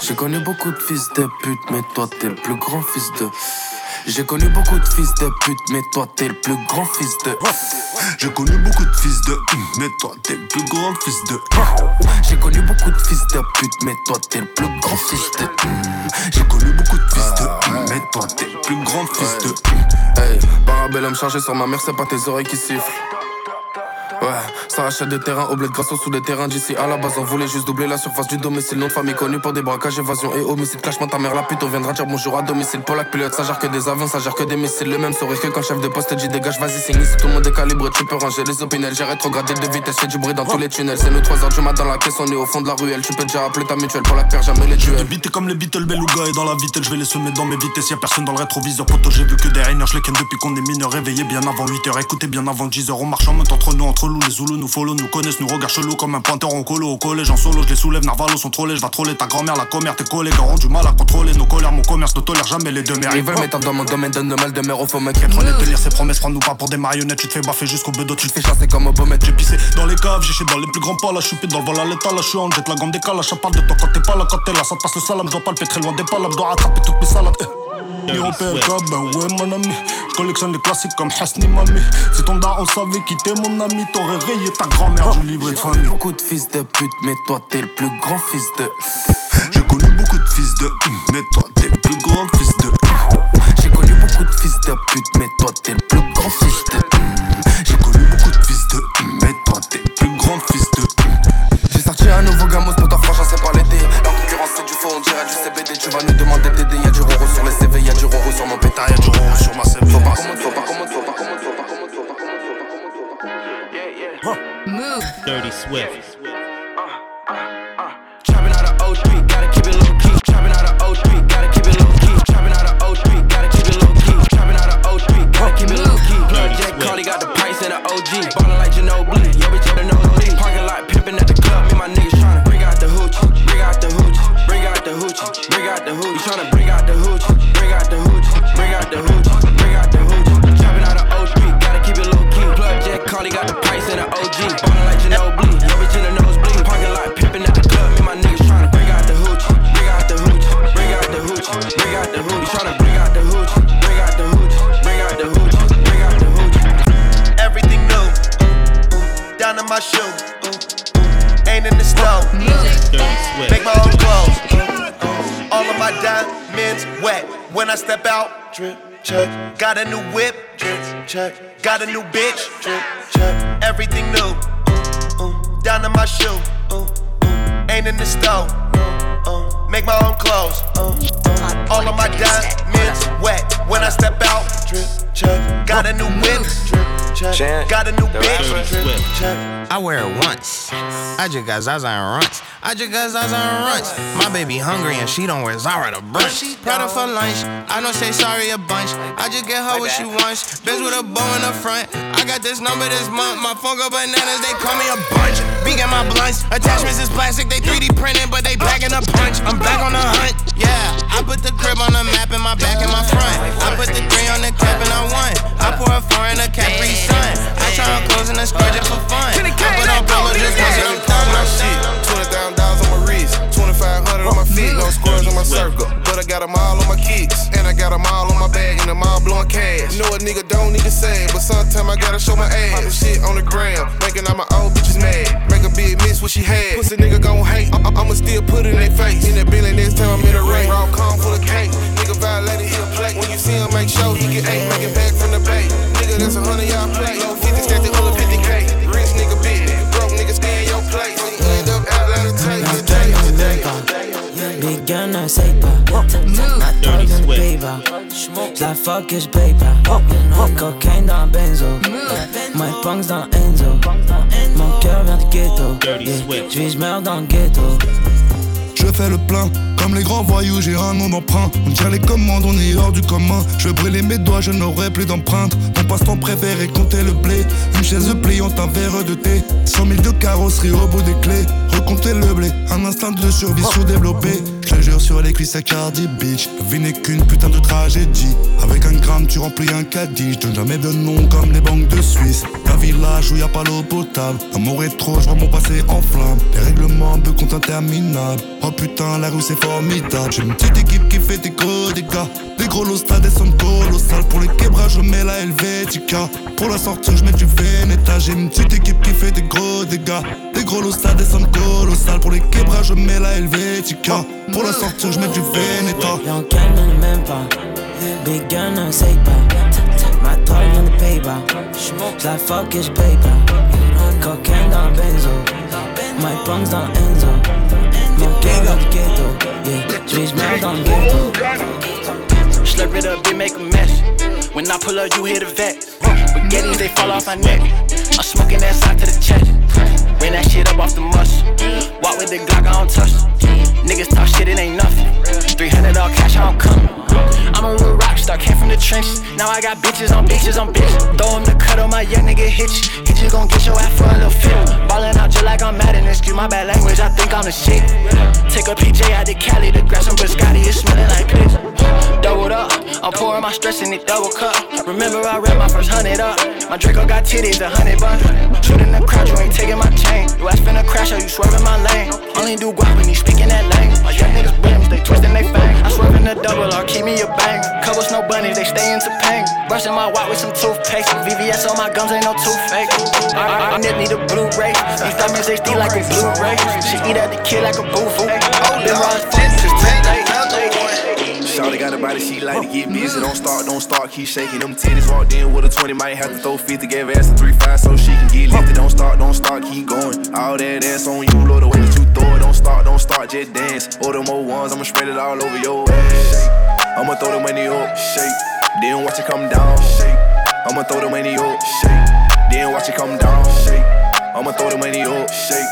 J'ai connu beaucoup de fils de pute, mais toi t'es le plus grand fils de. J'ai connu beaucoup de fils de pute, mais toi t'es le plus grand fils de. J'ai connu beaucoup de fils de, mais toi t'es le plus grand fils de. J'ai connu beaucoup de fils de pute, mais toi t'es le plus grand fils de. J'ai connu beaucoup de fils de, mais toi t'es le plus grand fils de. Hey, parabellum chargé sur ma mère, c'est pas tes oreilles qui sifflent. Ça achète des terrains au bled grâce sous des terrains d'ici à la base. On voulait juste doubler la surface du domicile. Nom de famille connu pour des braquages, évasion et homicide. Clashement, ta mère la pute, on viendra dire bonjour à domicile. Polak pilote, ça gère que des avions, ça gère que des missiles. Le même sourire que quand chef de poste dit dégage, vas-y, signe ici. Tout le monde est calibré, tu peux ranger les opinels. J'ai rétrogradé de vitesse, j'ai du bruit dans tous les tunnels. C'est nous 3h du matin dans la caisse, on est au fond de la ruelle. Tu peux déjà appeler ta mutuelle, Polak perd jamais les duels. Vite comme les Beatles, Beluga et dans la vitelle, je vais les semer dans mes vitesses. Y'a personne dans le rétroviseur, poto, j'ai vu que des je les depuis qu'on est mineurs. Réveillé bien avant 8h, écoutez bien avant 10h. On marche en mode entre nous, entre nous, les Zoulous nous follow, nous connaissent, nous regardent chelou comme un pointeur en colo. Au collège, en solo, je les soulève, Narvalo sont trollés. Je vais troller ta grand-mère, la commère, tes collègues auront du mal à contrôler nos colères. Mon commerce ne tolère jamais les deux mères. Ils veulent mettre dans mon domaine, donne de mal de mer au faux mec. On est tenir ses promesses, prends-nous pas pour des marionnettes. Tu te fais baffer jusqu'au bedo, tu te fais chasser comme au Bomet, J'ai pissé dans les caves, j'ai dans les plus grands pas là, je suis dans le vol à l'état, là, je suis en jette la gomme des calages, ça parle de toi quand t'es pas là, quand t'es là, ça te passe le salam, je dois pas le très loin des palabres, dois rattraper toutes mes salades. Eh. PLK, ben ouais mon ami Je collectionne les classiques comme Hasni Mami Si ton daron savait quitter mon ami T'aurais rayé ta grand-mère du livret de famille Beaucoup de fils de pute, mais toi t'es le plus grand fils de. J'ai connu beaucoup de fils de Mais toi t'es le plus grand fils de J'ai connu beaucoup de fils de pute, mais toi t'es le plus grand fils de. J'ai connu beaucoup de fils de Mais toi t'es le plus grand fils de J'ai sorti un nouveau gamos pour ta franchise, c'est pas l'été. La concurrence c'est du faux, on dirait du CBD. Tu vas nous demander d'aider, pantalla a new whip, check. Got a new bitch, drip check. Everything new, ooh, ooh, down to my shoe. ooh. Ain't in the store. Make my own clothes. All of my diamonds wet. When I step out, drip check. Got a new whip, drip check. Got a new bitch, drip check. I wear it once. I just got Zaza and runts. I just got Zaza and runts. My baby hungry and she don't wear Zara to brunch. Prada for lunch. I don't say sorry a bunch. I just get her what she wants. Bitch with a bow in the front. I got this number this month. My phone go bananas. They call me a bunch. Big at my blunts. Attachments is plastic. They 3D printed, but they back in a punch. I'm back on the hunt. Yeah, I put the crib on the map in my back and my front. I put the three on the cap and I won. I pour a four in a Capri Sun. I try on clothes and a skirt just for fun. I put on polo just cause I'm Talking my shit. Twenty thousand dollars on my feet, no squares on my circle. But I got them all on my kicks, and I got them all on my bag, and them all blowing cash. Know a nigga don't need to say, but sometime I gotta show my ass. Poppin' shit on the gram, making all my old bitches mad. Make a big miss what she had. Pussy nigga gon' hate, I- I'ma still put it in their face. In that Bentley next time I'm in the rain. Raw calm full of cake. Nigga violated, he a plate. When you see him, make sure he get eight. Make it back from the bay. Nigga, that's a hundred y'all play. Low 50 stacked under 50k. ne sais my Maintenant, il the paye pas. La fuck is paper. paye pas. Cocaine dans benzo. My punks dans Enzo. Mon cœur vient de ghetto. Yeah. Je vis, je dans ghetto. Je fais le plein, comme les grands voyous, j'ai un nom d'emprunt. On tient les commandes, on est hors du commun. Je vais brûler mes doigts, je n'aurai plus d'empreinte. Mon passe-temps préféré, compter le blé. Une chaise pliante, un verre de thé. 100 000 de carrosserie au bout des clés. Recompter le blé, un instinct de survie sous-développé. Je te jure sur les cuisses à Cardi Beach. La vie n'est qu'une putain de tragédie. Avec un gramme, tu remplis un caddie. Je donne jamais de nom comme les banques de Suisse. Village où y a pas l'eau potable. Amour est trop, je vois mon passé en flamme. Les règlements de compte interminables. Oh putain, la rue c'est formidable. J'ai une petite équipe qui fait des gros dégâts. Des gros lots stades, des sommes colossales. Pour les quebrages, je mets la Helvetica. Pour la sortir, je mets du Veneta. J'ai une petite équipe qui fait des gros dégâts. Des gros lots stades, des sommes colossales. Pour les quebrages, je mets la Helvetica. Pour la sortir, je mets du Veneta. J'la fuck is paper. Cocaine dans benzo. My punks dans Enzo. Mon cœur dans le ghetto. Yeah, j'vis j'meurs dans le ghetto. Slurp it up, then make a mess. When I pull up, you hear the vet. Spaghettis, they fall off my neck. I'm smoking that side to the chest. Ran that shit up off the muscle. Walk with the Glock, I don't touch. Niggas talk shit, it ain't nothing. 300 all cash, I don't come. I'm a real rock star, came from the trenches. Now I got bitches on bitches on bitches. Throw 'em the cut on my young nigga hit you. You gon' get your ass for a little fit. Ballin' out just like I'm mad in excuse my bad language, I think I'm the shit. Take a PJ out to Cali to grab some biscotti, it's smelling like piss. Doubled up, I'm pouring my stress in it double cup. Remember I read my first hundred up. My Draco got titties, a hundred bun. Shooting the crowd, you ain't taking my chain. You ass finna crash or you swerving my lane. Only do guap when you speaking that lane. My young niggas brims, they twisting they fang. I swerve in the double R, keep me a bang. Couple snow bunnies, they stay into pain. Brushing my white with some toothpaste. VVS on my gums, ain't no toothpaste. I, I, need a Blu-ray. These diamonds they steal like a Blu-ray. She eat at the kid like a rise fuck, just too. Shawty got a body, she like to get busy. Don't start, don't start, keep shaking them titties. Walked in with a 20, might have to throw 50, give ass a 3-5 so she can get lifted. Don't start, don't start, keep going. All that ass on you, Lord, the way that you throw it. Don't start, don't start, just dance. Order more ones, I'ma spread it all over your ass. I'ma throw the money up, shake. Then watch it come down, shake. I'ma throw the money up, shake. Then watch it come down, shake. I'ma throw the money up, shake.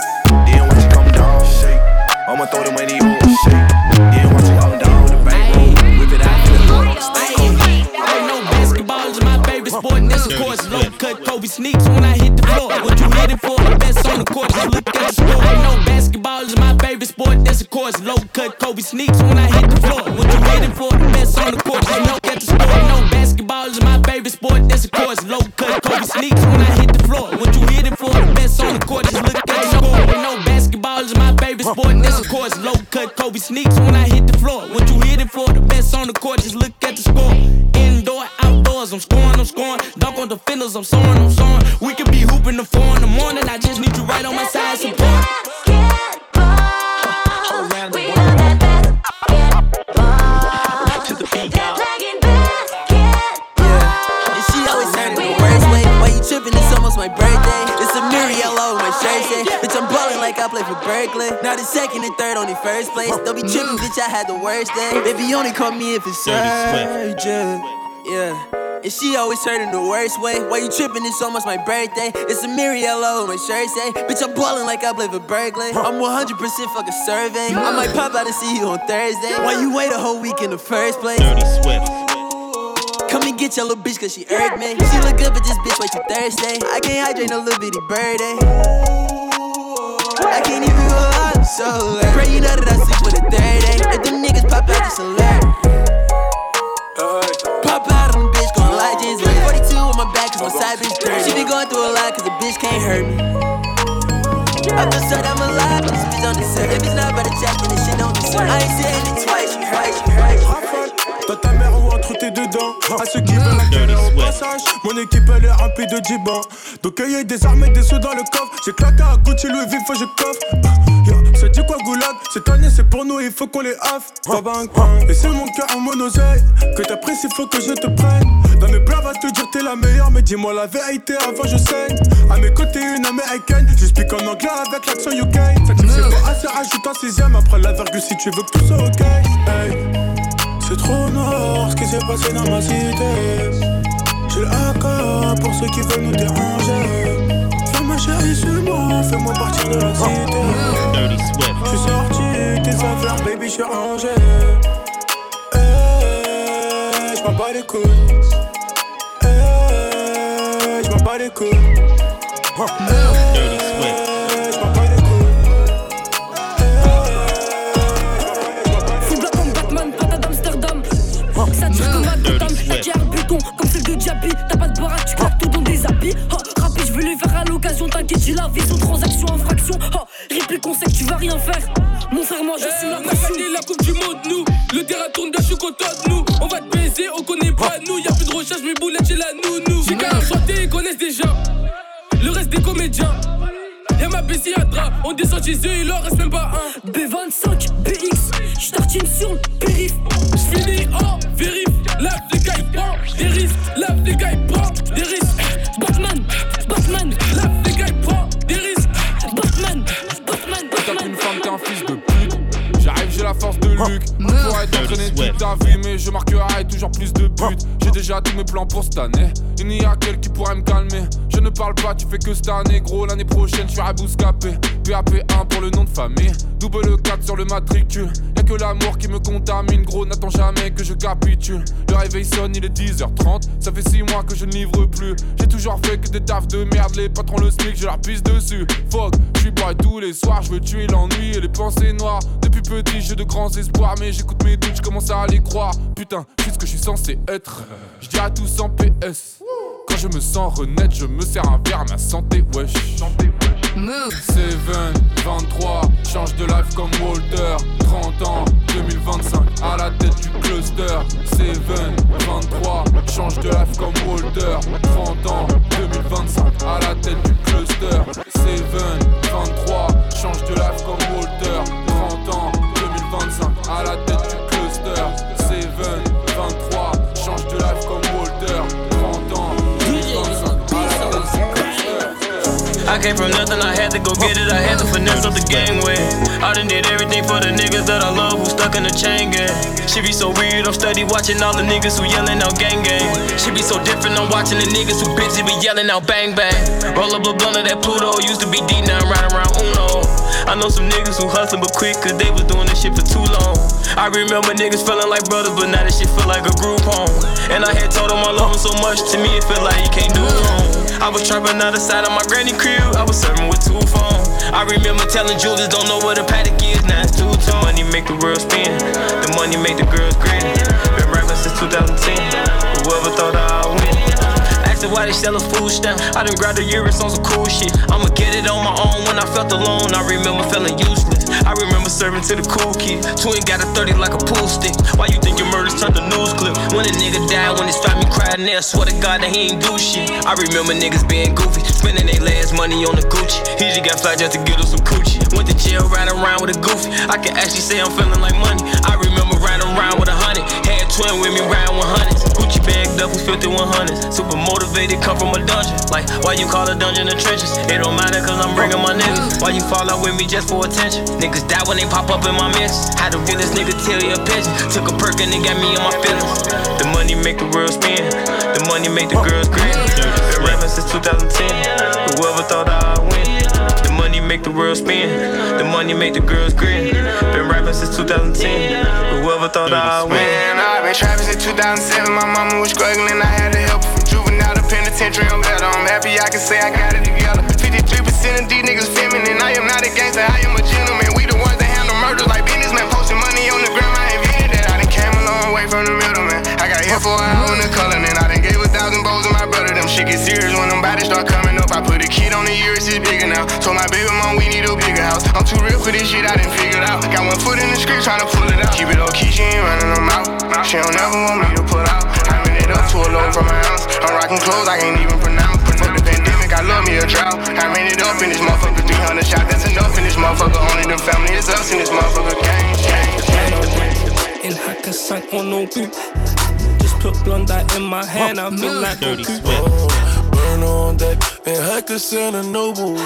Then watch it come down, shake. I'ma throw the money up, shake. Then watch it come down. The bank, whip it out, flip it up, stay Ain't no basketball is my favorite sport. And this, of course, low cut Kobe sneaks when I hit the floor. What you hitting for? The best on the court. Just look at the score. Ain't no basketball is my favorite sport. This, of course, low cut Kobe sneaks when I hit the floor. What you hitting for? The best on the court. Kobe sneaks when I hit the floor. What you hitting for? The best on the court. Just look I had the worst day. Baby, only call me if it's Dirty urgent. Yeah. And she always hurt in the worst way. Why you tripping? It's almost my birthday. It's a Muriel on my shirt say. Bitch, I'm ballin' like I play for Berkeley. I'm 100% fucking serving. I might pop out and see you on Thursday. Why you wait a whole week in the first place? Dirty Swift. Come and get your little bitch cause she irked me. She look good, but this bitch way too thirsty. I can't hydrate no little bitty birdie. I can't even go out, so uh, Pray you know that I sleep day. If them niggas pop out, just alert. Pop out on the bitch, gon' lie, jeans like 42 on my back, cause my side bitch dirty. She be going through a lot, cause the bitch can't hurt me. I feel so I'm alive, but this bitch on the surface. If it's not about to check, then this shit don't deserve. I ain't saying it twice, you heard, you heard, you heard. Dans ta mère ou entre tes deux dents À ceux qui veulent accélérer au passage Mon équipe elle est remplie de djibans Donc il y a des armes et des sous dans le coffre J'ai claqué à Gucci, Louis V, faut je coffre Ça dit quoi Goulag? Cette année c'est pour nous, il faut qu'on les haffe. Ça Et c'est mon cœur en monoseille. Que t'apprécies, faut que je te prenne. Dans mes plans va te dire t'es la meilleure Mais dis-moi la vérité avant je saigne. À mes côtés une américaine. J'explique en anglais avec l'accent UK C'est pas assez, rajoute un sixième. Après la virgule si tu veux que tout soit ok. Hey. C'est trop noir ce qui s'est passé dans ma cité. J'ai AK pour ceux qui veulent nous déranger. Fais ma chérie sur moi, fais-moi partir de la cité. Dirty Swift. J'suis sorti tes affaires, baby, rangé. J'm'en bats les couilles. Eh, j'm'en bats les couilles. Dirty Swift. Eh, j'm'en bats les Fous blanc comme Batman, patate d'Amsterdam. Ça tire comme un Dirty totem, Swift. la guerre buton, comme celle de Jabi. T'as pas de baraque, tu claques tout dans des habits. Oh, rapide, je veux l'occasion, t'inquiète, j'ai la vision, transaction, infraction. Oh, réplique, on sait que tu vas rien faire. Mon frère, moi, je suis la On a gagné la coupe du monde, nous. Le terrain tourne bien, je suis content de nous. On va te baiser, on connaît pas nous. Y'a plus de recherche, mes boulettes, j'ai la nounou. J'ai qu'à chanter, ils connaissent déjà. Le reste des comédiens. Y'a ma drap, on descend chez eux, il leur reste même pas un. B25, BX, j'tartine sur le périph. J'finis en vérif, lave les ils prennent des risques. Lave les Luc. On pourrait t'entraîner toute ta vie, mais je marquerai toujours plus de buts. J'ai déjà tous mes plans pour cette année. Il n'y a qu'elle qui pourrait me calmer. Je ne parle pas, tu fais que cette année, gros. L'année prochaine, je serai bouscapé. PAP1 pour le nom de famille. Double 4 sur le matricule. Que l'amour qui me contamine, gros. N'attends jamais que je capitule. Le réveil sonne, il est 10h30. Ça fait 6 mois que je ne livre plus. J'ai toujours fait que des tafs de merde. Les patrons le SMIC, je leur pisse dessus. Fuck, je suis tous les soirs. Je veux tuer l'ennui et les pensées noires. Depuis petit, j'ai de grands espoirs. Mais j'écoute mes doutes, je commence à les croire. Putain, suis ce que je suis censé être. Je dis à tous en PS. Quand je me sens renaître, je me sers un verre à ma santé, wesh. Seven, 23, change de life comme Walter. 30 ans, 2025, à la tête du cluster. Seven, 23, change de life comme Walter. 30 ans, 2025, à la tête du cluster. Seven, 23, change de life comme Walter. 30 ans, 2025, à la tête du I came from nothing, I had to go get it. I had to finesse up the game way. I done did everything for the niggas that I love who stuck in the chain gang. She be so weird, I'm steady watching all the niggas who yelling out gang gang. She be so different, I'm watching the niggas who busy be yelling out bang bang. Roll up a blunt of that Pluto, used to be now riding around Uno. I know some niggas who hustling but quick, cause they was doing this shit for too long. I remember niggas feeling like brothers, but now this shit feel like a group home. And I had told them I love them so much, to me it felt like you can't do wrong. I was trapping out the side of my granny crib, I was serving with two phones. I remember telling Julius, don't know what a paddock is, now it's two tone. Money make the world spin, the money make the girls grin. Been rapping since 2010, whoever thought I'd win. Asking why they sell a food stamp. I done grabbed a Urus on some cool shit. I'ma get it on my own when I felt alone. I remember feeling useless. I remember serving to the cool kid. Twin got a 30 like a pool stick. Why you think your murders turned to news clip? When a nigga died, when they stopped me crying there, swear to God that he ain't do shit. I remember niggas being goofy, spending their last money on the Gucci. He just got fly just to get us some coochie. Went to jail riding around with a goofy. I can actually say I'm feeling like money. I remember riding around with a hundred. Had twin with me with hundreds. Gucci bagged up with 5100s. Super motivated, come from a dungeon. Like, why you call a dungeon the trenches? It don't matter cause I'm bringing my niggas. Why you fall out with me just for attention? Niggas die when they pop up in my mix. How the realest nigga tell you a pigeon. Took a perk and it got me in my feelings. The money make the world spin. The money make the girls grin. Been rapping since 2010. Whoever thought money make the world spin. The money make the girls grin. Been rapping since 2010. Whoever thought I'd win. Man, I've been trapping since 2007. My mama was struggling, I had to help her from juvenile to penitentiary. I'm better. I'm happy I can say I got it together. 53% of these niggas feminine. I am not a gangster, I am a gentleman. We the ones that handle murders like businessmen. Posting money on the ground, I invented that. I done came a long way from the middleman. I got here for an on the shit get serious when them bodies start coming up. I put a kid on the years, it's bigger now. Told my baby mom we need a bigger house. I'm too real for this shit, I done figured out. Got one foot in the street trying to pull it out. Keep it low key, she ain't running them out. She don't ever want me to put out. Ran it up to a low from my house. I'm rocking clothes I can't even pronounce. Fuck the pandemic, I love me a drought. I ran it up in this motherfucker, 300 shots, that's enough in this motherfucker. Only the family is us in this motherfucker gang. In Hakkasan on no oh, boot. Just put Blondie in my hand, I feel like Dirty Goku. Swift. Burn on deck and Hakkasan and Noble.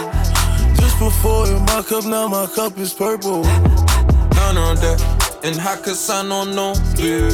Just before in my cup, now my cup is purple. None on that. And Hakkasan on no clear.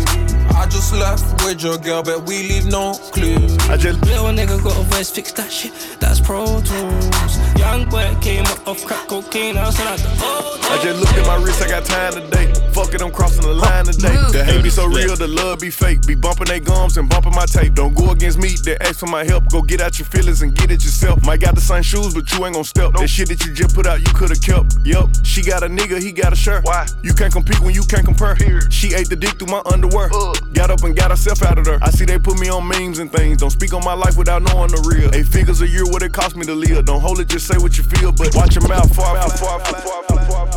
I just left with your girl, but we leave no clue. I just Little nigga got a voice, fix that shit, that's Pro Tools. Young boy came up off crack cocaine, I said, oh, I just looked at my wrist, I got time today. Fuck it, I'm crossing the line today. The hate be so real, the love be fake. Be bumping they gums and bumping my tape. Don't go against me, they ask for my help. Go get out your feelings and get it yourself. Might got the same shoes, but you ain't gon' step. That shit that you just put out, you could've kept. Yup, she got a nigga, he got a shirt. Why? You can't compete when you can't compare. She ate the dick through my underwear. Got up and got herself out of there. I see they put me on memes and things. Don't speak on my life without knowing the real. Eight figures a year, what it cost me to live. Don't hold it, just say what you feel, but watch your mouth. Far, far, far, far, far, far, far, far, far.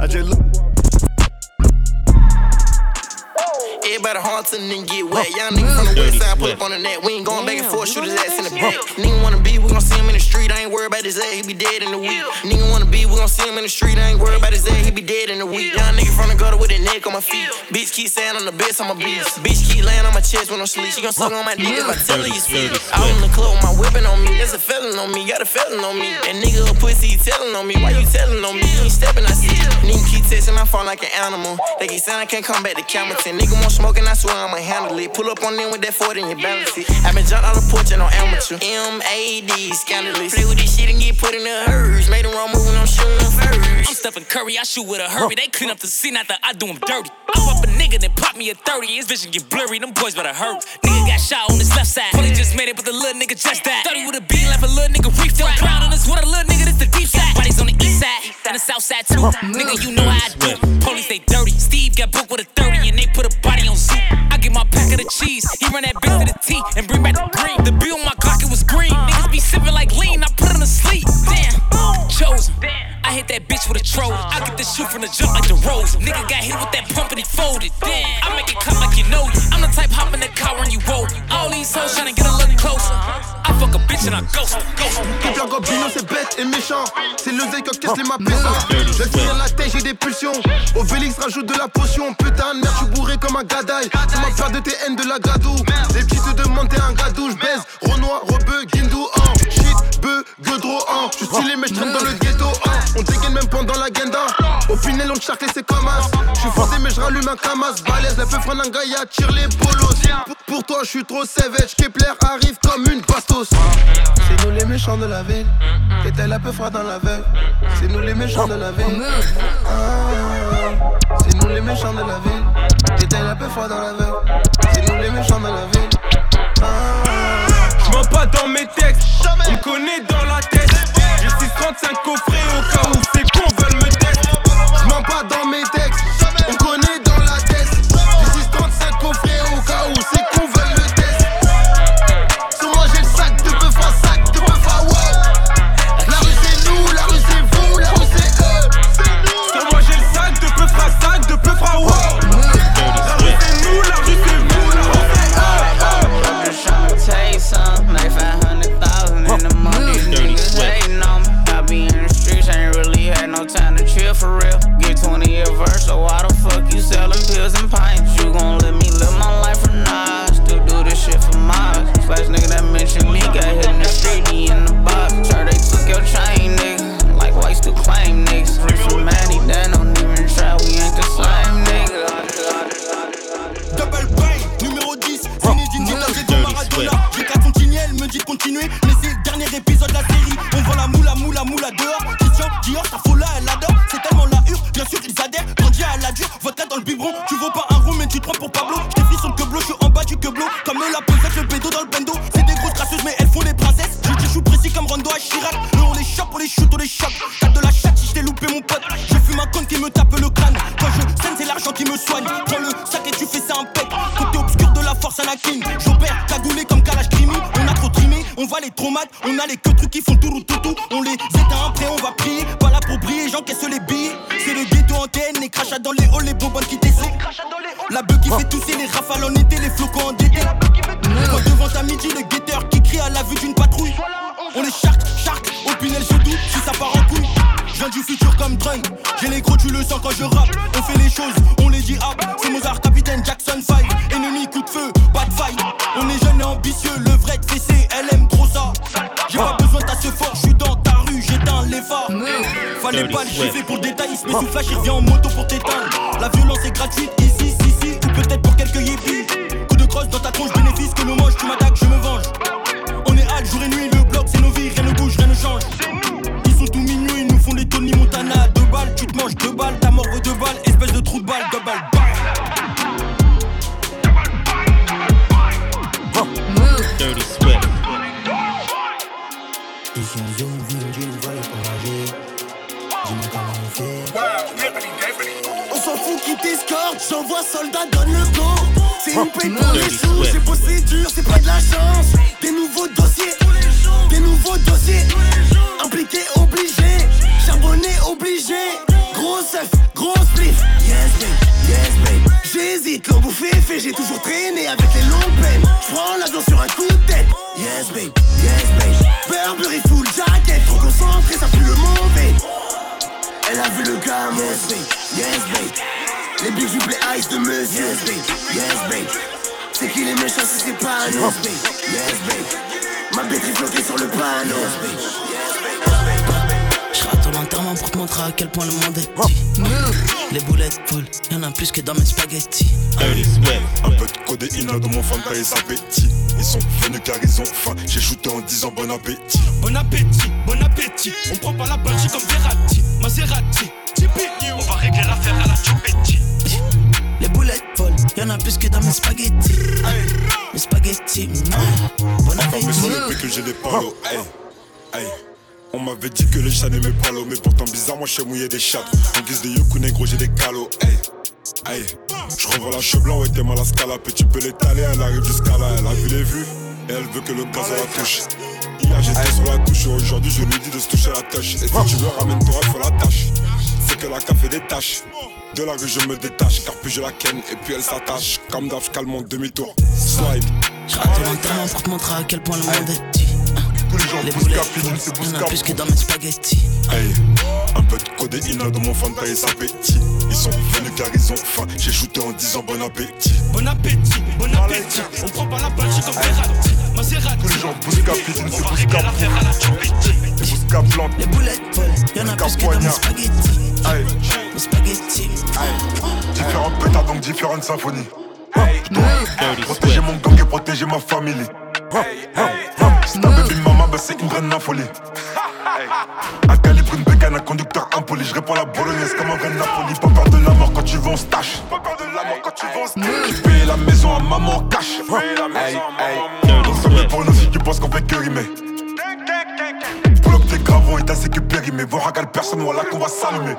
I just look. Everybody to and get wet. Young nigga from the west side, put up on the net. We ain't going back and forth, shoot his ass in the back. Nigga wanna be, we gon' see him in the street. I ain't worried about his ass, he be dead in the week. Nigga wanna be, we gon' see him in the street. I ain't worried about his ass, he be dead in the week. Young nigga from the gutter with a neck on my feet. Bitch keep saying I'm the best, I'm a beast. Bitch keep laying on my chest when I'm sleep. She gon' suck on my dick if I tell her you sweet. Out in the club with my whipping on me. There's a felon on me, got a felon on me. And nigga a pussy, he telling on me. Why you telling on me? You ain't stepping, I see. Nigga keep texting my phone like an animal. They keep saying I can't come back to Camerton. Nigga want smoking, I swear I'ma handle it. Pull up on them with that 40 and you balance it. i been jumped out the porch and on amateur. M-A-D, scandalous. Play with this shit and get put in the hers. Made the wrong move and I'm shooting first. I'm Stephen Curry, I shoot with a hurry. They clean up the scene after I do them dirty. I up a nigga, then pop me a 30. His vision get blurry, them boys better hurt. Nigga got shot on his left side. Probably just made it, but the little nigga just died. 30 with a beat, left a little nigga reef. Don't clown on this a little nigga, this the deep side. Bodies on the east side, and the south side too. Nigga, you know how I do. Police, they dirty. Steve got booked with a 30, and they put a body on suit. I get my pack of the cheese. He run that bitch to the T and bring méchant C'est l'oseille qui casse les mapessants Je dans la tête j'ai des pulsions. Obélix rajoute de la potion. Putain de merde je suis bourré comme un gadaille Tu m'as peur de tes haines de la gadou Les petits te demandent t'es un gadou Je baise. Renoir, Rebeu, Guindou hein. Shit, beu, Godro hein. Je suis stylé mais je traîne dans le ghetto. On dégaine même pendant la genda Au final on charcle c'est comme as Je suis fondé mais je rallume un camas Balèze, la peu freine un gars tire les polos. Pour- toi je suis trop savage. Kepler arrive comme une bastos nous les méchants de la ville. T'étais la peu froid dans la veille. C'est nous les méchants de la ville. Ah, C'est nous les méchants de la ville. T'étais la peu froid dans la veille. C'est nous les méchants de la ville. Je mens pas dans mes textes, on me connaît dans la tête. J'ai 635 coffrets au cas où on s'en fout qui t'escorte. J'envoie soldat, donne le go. C'est une paye pour les sous. J'ai bossé dur, c'est pas de la chance. Des nouveaux dossiers, des nouveaux dossiers. Impliqué, obligé. Charbonné, obligé. Gros œuf, gros spliff. Yes, babe, yes, babe. J'hésite, l'eau bouffé fait, j'ai toujours traîné avec les longues peines. J'prends l'avion sur un coup de tête. Yes, babe, yes, babe. Burberry full jacket, trop concentré, ça pue le mauvais. Elle a vu le gamin, yes, babe, yes, babe. Les jublés ice de monsieur, yes, babe, yes, babe. C'est qui les méchants si c'est pas un yes, babe, yes, babe. Ma bête est flottée sur le panneau, yes, babe. Pour te montrer à quel point le monde est petit. Les boulettes volent, y'en a plus que dans mes spaghettis. Un peu de codéine dans mon fanta et appétit. Ils sont venus car ils ont faim. J'ai shooté en disant bon appétit. Bon appétit, bon appétit. On prend pas la Belgique comme Verratti, Maserati, Tipeee. On va régler l'affaire à la Chupetti. Les boulettes volent, y'en a plus que dans mes spaghettis. Mes spaghettis, mm. bon Enfin, mais sur le appétit. que j'ai des palos. Hey, hey. On m'avait dit que les chats n'aimaient pas l'eau, mais pourtant bizarre, moi je sais mouiller des chats. En guise de Yokune, gros, j'ai des calots. Hey, hey. Je revois la cheveux blanc, ouais, t'es mal à scalap. Et tu peux l'étaler, elle arrive jusqu'à là, elle a vu les vues. Et elle veut que le gaz la touche. Hier j'étais sur la touche, aujourd'hui je lui dis de se toucher la touche. Et si tu ramènes, t'auras fait la tâche. C'est que la café des tâches. De la rue, je me détache, car puis je la ken, et puis elle s'attache. Comme d'hab, je calme mon demi-tour. Slide. Je rate l'enterrement pour te montrer à quel point le monde est petit. Les boulettes volent, y'en a plus que dans mes spaghettis. Hey, un peu de codéine dans mon fanta et appétit. Ils sont venus car ils ont faim. J'ai shooté en disant bon appétit. Bon appétit, bon appétit. On prend pas la Belgique comme Verratti, Maserati. Tous les gens Bousca Pitine, c'est On va régler Bousca l'affaire à la Chupetti. C'est Bousca Plante. Les boulettes y'en a plus que dans mes spaghettis. Hey, Mes spaghettis. différents pétards donc différentes symphonies. Je protéger mon gang et protéger ma famille. C'est c'est une vraie folie. Un calibre, une bécane, un conducteur impoli. Je réponds à la bolognaise comme un vrai Napoli. Pas peur de la mort quand tu vas en stash. Pas peur de la mort quand tu vas en stash. Tu payes la maison à maman en cash. Hey, hey. Donc ça met pour nous si tu penses qu'on fait que rimer. Up tes gravons et t'as c'est que périmé. Voir à quelle personne, voilà qu'on va s'allumer.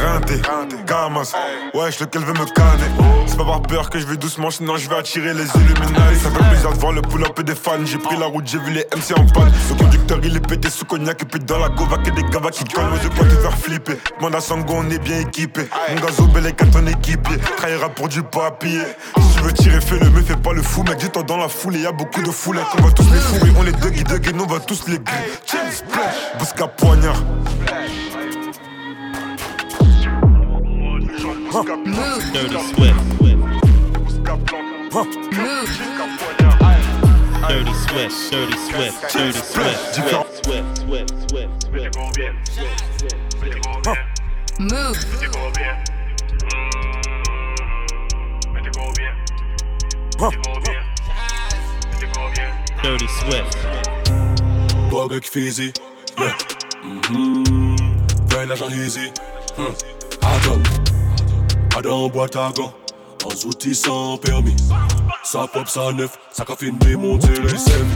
Rinté, Gamas, wesh lequel veut me canner. C'est pas par peur que je vais doucement sinon je vais attirer les Illuminati. Ça fait plaisir de voir le pull-up et des fans. J'ai pris la route, j'ai vu les MC en panne. Le conducteur il est pété sous cognac Et puis dans la gova que des gavas qui collent De quoi te faire flipper. Demande à Sango on est bien équipé. Mon gazo bel et ton équipier Trahira pour du papier. Si tu veux tirer fais-le mais fais pas le fou mec. Dis-toi dans la foule et y a beaucoup de foulettes On va tous les fourrer, on les duggy duggy on va tous les grilles Bousca poignard Dirty Swift. Dirty Swift, Dirty Swift, Dirty Swift, Swift, Swift, Swift, Swift, Swift. Dirty Swift. Avec Fizzy, yeah. Mhm. Ben agent easy, hmm. Adam boîte à gants, en outils sans permis. Ça pop, ça neuf, ça café démonter les scènes.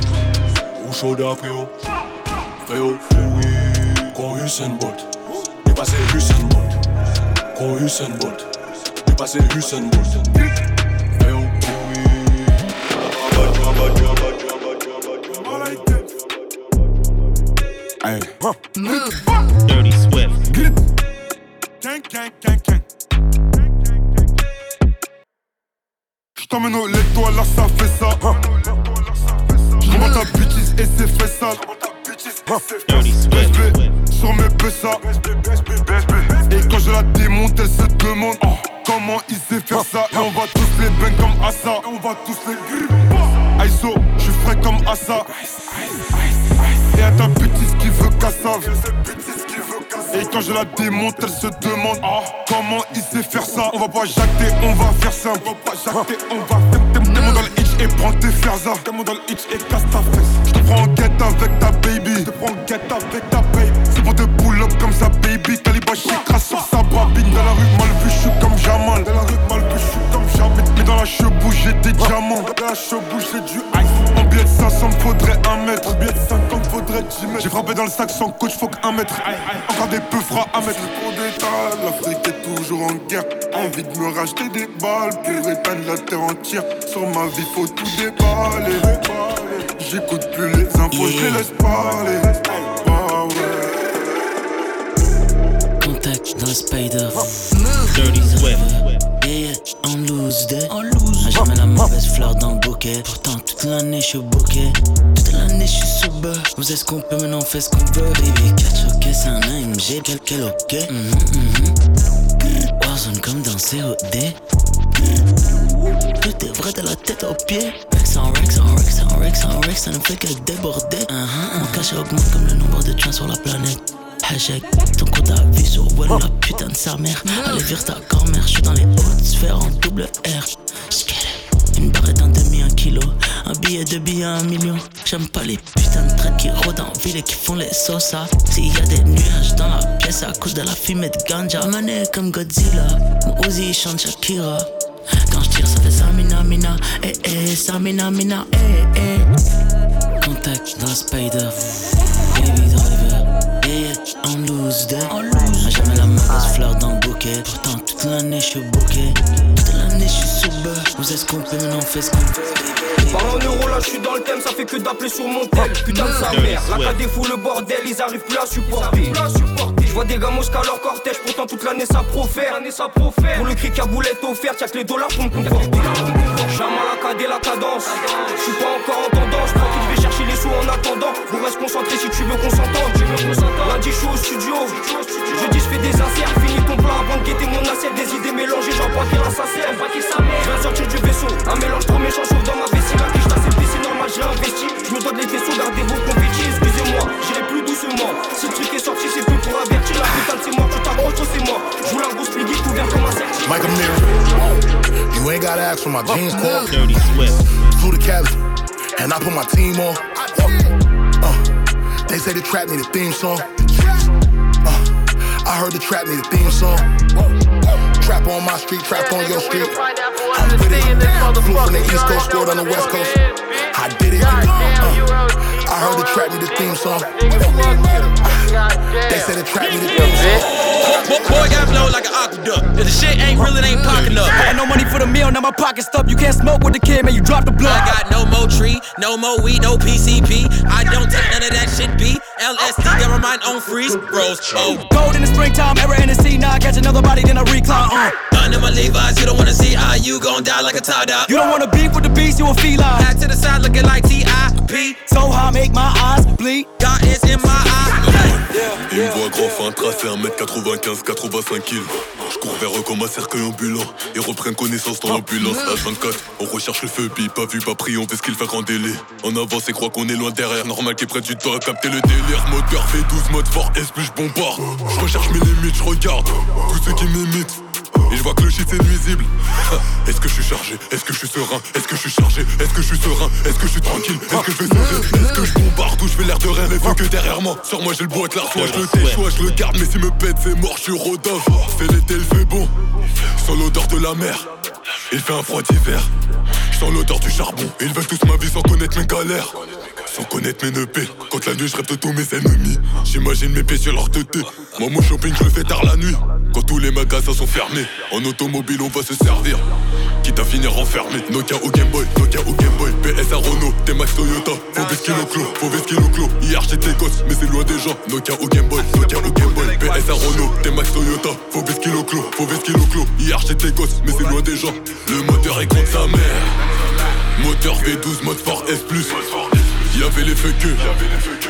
Ou chaud d'après, au oui, con Usain Bolt. Dépassé Usain Bolt. Con Usain Bolt. Dépassé Usain Bolt. Oui. Hey. Dirty Swift. Gang, gang, gang, gang. J't'emmène au l'étoile, là ça fait ça. J'remonte ta bitches et c'est fait ça. BSB sur mes PSA. Et quand je la démonte, elle se demande oh, comment il sait faire ça. Et on va tous les bang comme Assa. Et on va tous les gripper. Aiso, j'suis frais comme Assa. Et à ta bêtise qui veut cassave. Et quand je la démonte, elle se demande ah, comment il sait faire ça? On va pas jacter, on va faire simple. On va pas jacter, on va faire dans le hitch et prends tes ferzas. T'es dans le hitch et casse ta fesse. Je te prends en guette avec ta baby. Je te prends en guette avec ta baby. C'est pour te pull up comme ça, baby. Calibre crasse sur sa babine. Dans la rue mal vu, j'suis comme Jamal. Dans la rue mal vu, j'suis comme Jamal. Mais dans la chebou, j'ai des diamants. Dans la chebou, j'ai du ice. En billet de 500, faudrait un mètre. En billet de 50, faudrait 10 mètres. J'ai frappé dans le sac sans coach, faut qu'un mètre. Encore des peu froids à mettre. Pour détail, l'Afrique est toujours en guerre. Envie de me racheter des balles pour éteindre la terre entière. Sur ma vie, faut tout déballer. J'écoute plus les infos, je les laisse parler. Ah Contact dans le spider. Dirty Swift. Yeah, on lose day. On lose. Jamais la mauvaise fleur dans le bouquet. Pourtant, toute l'année, je suis bouquet. Toute l'année, je suis sober. On sait ce qu'on peut, maintenant on fait ce qu'on veut. Baby, catch, ok, c'est un AMG. Quel, quel, ok. Mhm, mhm. Warzone comme dans COD. Tout est vrai de la tête aux pieds. Rex en Rex en Rex en Rex en Rex, ça ne fait que déborder. Uh -huh. Mon cachet augmente comme le nombre de trains sur la planète. Hashtag, ton compte à sur Well, la putain de sa mère. Allez, vire ta grand-mère, je suis dans les hautes sphères en double R. Une barrette d'un demi, un kilo. Un billet de billet, un million. J'aime pas les putains de traits qui rôdent en ville et qui font les sauces. S'il y a des nuages dans la pièce à cause de la fumée de ganja. Mané comme Godzilla. Mon Uzi chante Shakira. Quand je tire, ça fait Samina Mina. Eh eh, Samina Mina. Eh eh. Contact dans spider. Baby. Yeah, on lose day. On lose. Jamais la mauvaise fleur dans le bouquet. Pourtant, toute l'année, je suis bouquet. Toute l'année, je suis sait ce qu'on peut, maintenant on fait ce qu'on veut. Parle en euros là, je suis dans le thème, ça fait que d'appeler sur mon tel. Putain de sa mère, la KD fout le bordel, ils arrivent plus à supporter. Je vois des gars mosqués à leur cortège, pourtant toute l'année ça profère. Pour le cri à boulette offerte, y'a que les dollars pour me conforter. Jamais la KD, la cadence. Je suis pas encore en tendance, tranquille, sous en attendant. Vous reste concentré si tu veux qu'on s'entende. Lundi, je suis au studio. Jeudi, je fais des inserts, finis ton plat avant de guetter mon assiette. Des idées mélangées, j'en vois qu'il a sa scène. Je viens sortir du vaisseau, un mélange trop méchant, chauffe dans ma vessie. La quiche, c'est normal, j'ai investi. Je me donne les vaisseaux, gardez vos confettis, excusez-moi, j'irai plus doucement. Si le truc est sorti, c'est plus pour avertir. La putain, c'est moi, tu t'approches, c'est moi. Je vous la grosse pliggy, tout vert comme un certif. Mike. You ain't gotta ask for my jeans core. Dirty Swift. Flew to Cali, and I put my team on. Uh, they say the trap need a theme song. Uh, I heard the trap need a theme song. Trap on my street, trap on your street. I'm with it. Flew from the East Coast, scored on the West Coast. I did it. Uh, I heard the trap need a theme song. They said the trap need a theme song. Boy, got flow like an aqueduct. If the shit ain't real, it ain't popping up. Had no money for the meal, now my pocket's stuffed. You can't smoke with the kid, man, you drop the blood. I got no more tree, no more weed, no PCP. I don't take none of that shit, B. LSD, got my mind on freeze, bros. Oh. Gold in the springtime, era in the sea, now I catch another body, then I recline. Uh. In my Levi's, you don't wanna see how you gon' die like a tie dye. You don't wanna beef with the beast, you a feline. Back to the side looking like T.I.P. So high, make my eyes bleed. God is in my eye. Ils me voient grand fin tracé 1m95, 85 kills. Je cours vers eux comme un cercueil ambulant. Ils reprennent connaissance dans l'ambulance. H24, on recherche le feu, puis pas vu, pas pris, on fait ce qu'il fait en délai. On avance et croit qu'on est loin derrière. Normal qu'ils prennent du temps à capter le délire. Moteur fait 12 modes fort, S plus je bombarde. Je recherche mes limites, je regarde tous ceux qui m'imitent. Et je vois que le shit c'est nuisible. Est-ce que je suis chargé? Est-ce que je suis serein? Est-ce que je suis chargé? Est-ce que je suis serein? Est-ce que je suis tranquille? Est-ce que je vais sauter? Est-ce que je bombarde ou je fais l'air de rien Mais faut que derrière moi Sur moi j'ai le bois clair Soit je le sais, soit je le garde Mais s'il me pète c'est mort, je suis rodin C'est l'été, il fait bon Sans l'odeur de la mer. Il fait un froid d'hiver. Sans l'odeur du charbon. Ils veulent tous ma vie sans connaître mes galères sans connaître mes neupés, quand la nuit je rêve de tous mes ennemis. J'imagine mes pieds sur leur tête. Moi mon shopping je le fais tard la nuit. Quand tous les magasins sont fermés En automobile on va se servir. Quitte à finir enfermé. Nokia au Game Boy, Nokia au Game Boy. PS à Renault, T-Max Toyota. Fauve kilo clos, fauve kilo clos Hier j'étais mais c'est loin des gens. Nokia au Game Boy, Nokia au Game Boy. PS à Renault, T-Max Toyota. Fauve kilo clos, fauve kilo clos Hier j'étais mais c'est loin des gens. Le moteur est contre sa mère. Moteur V12 mode fort S+. Y'avait les feux que,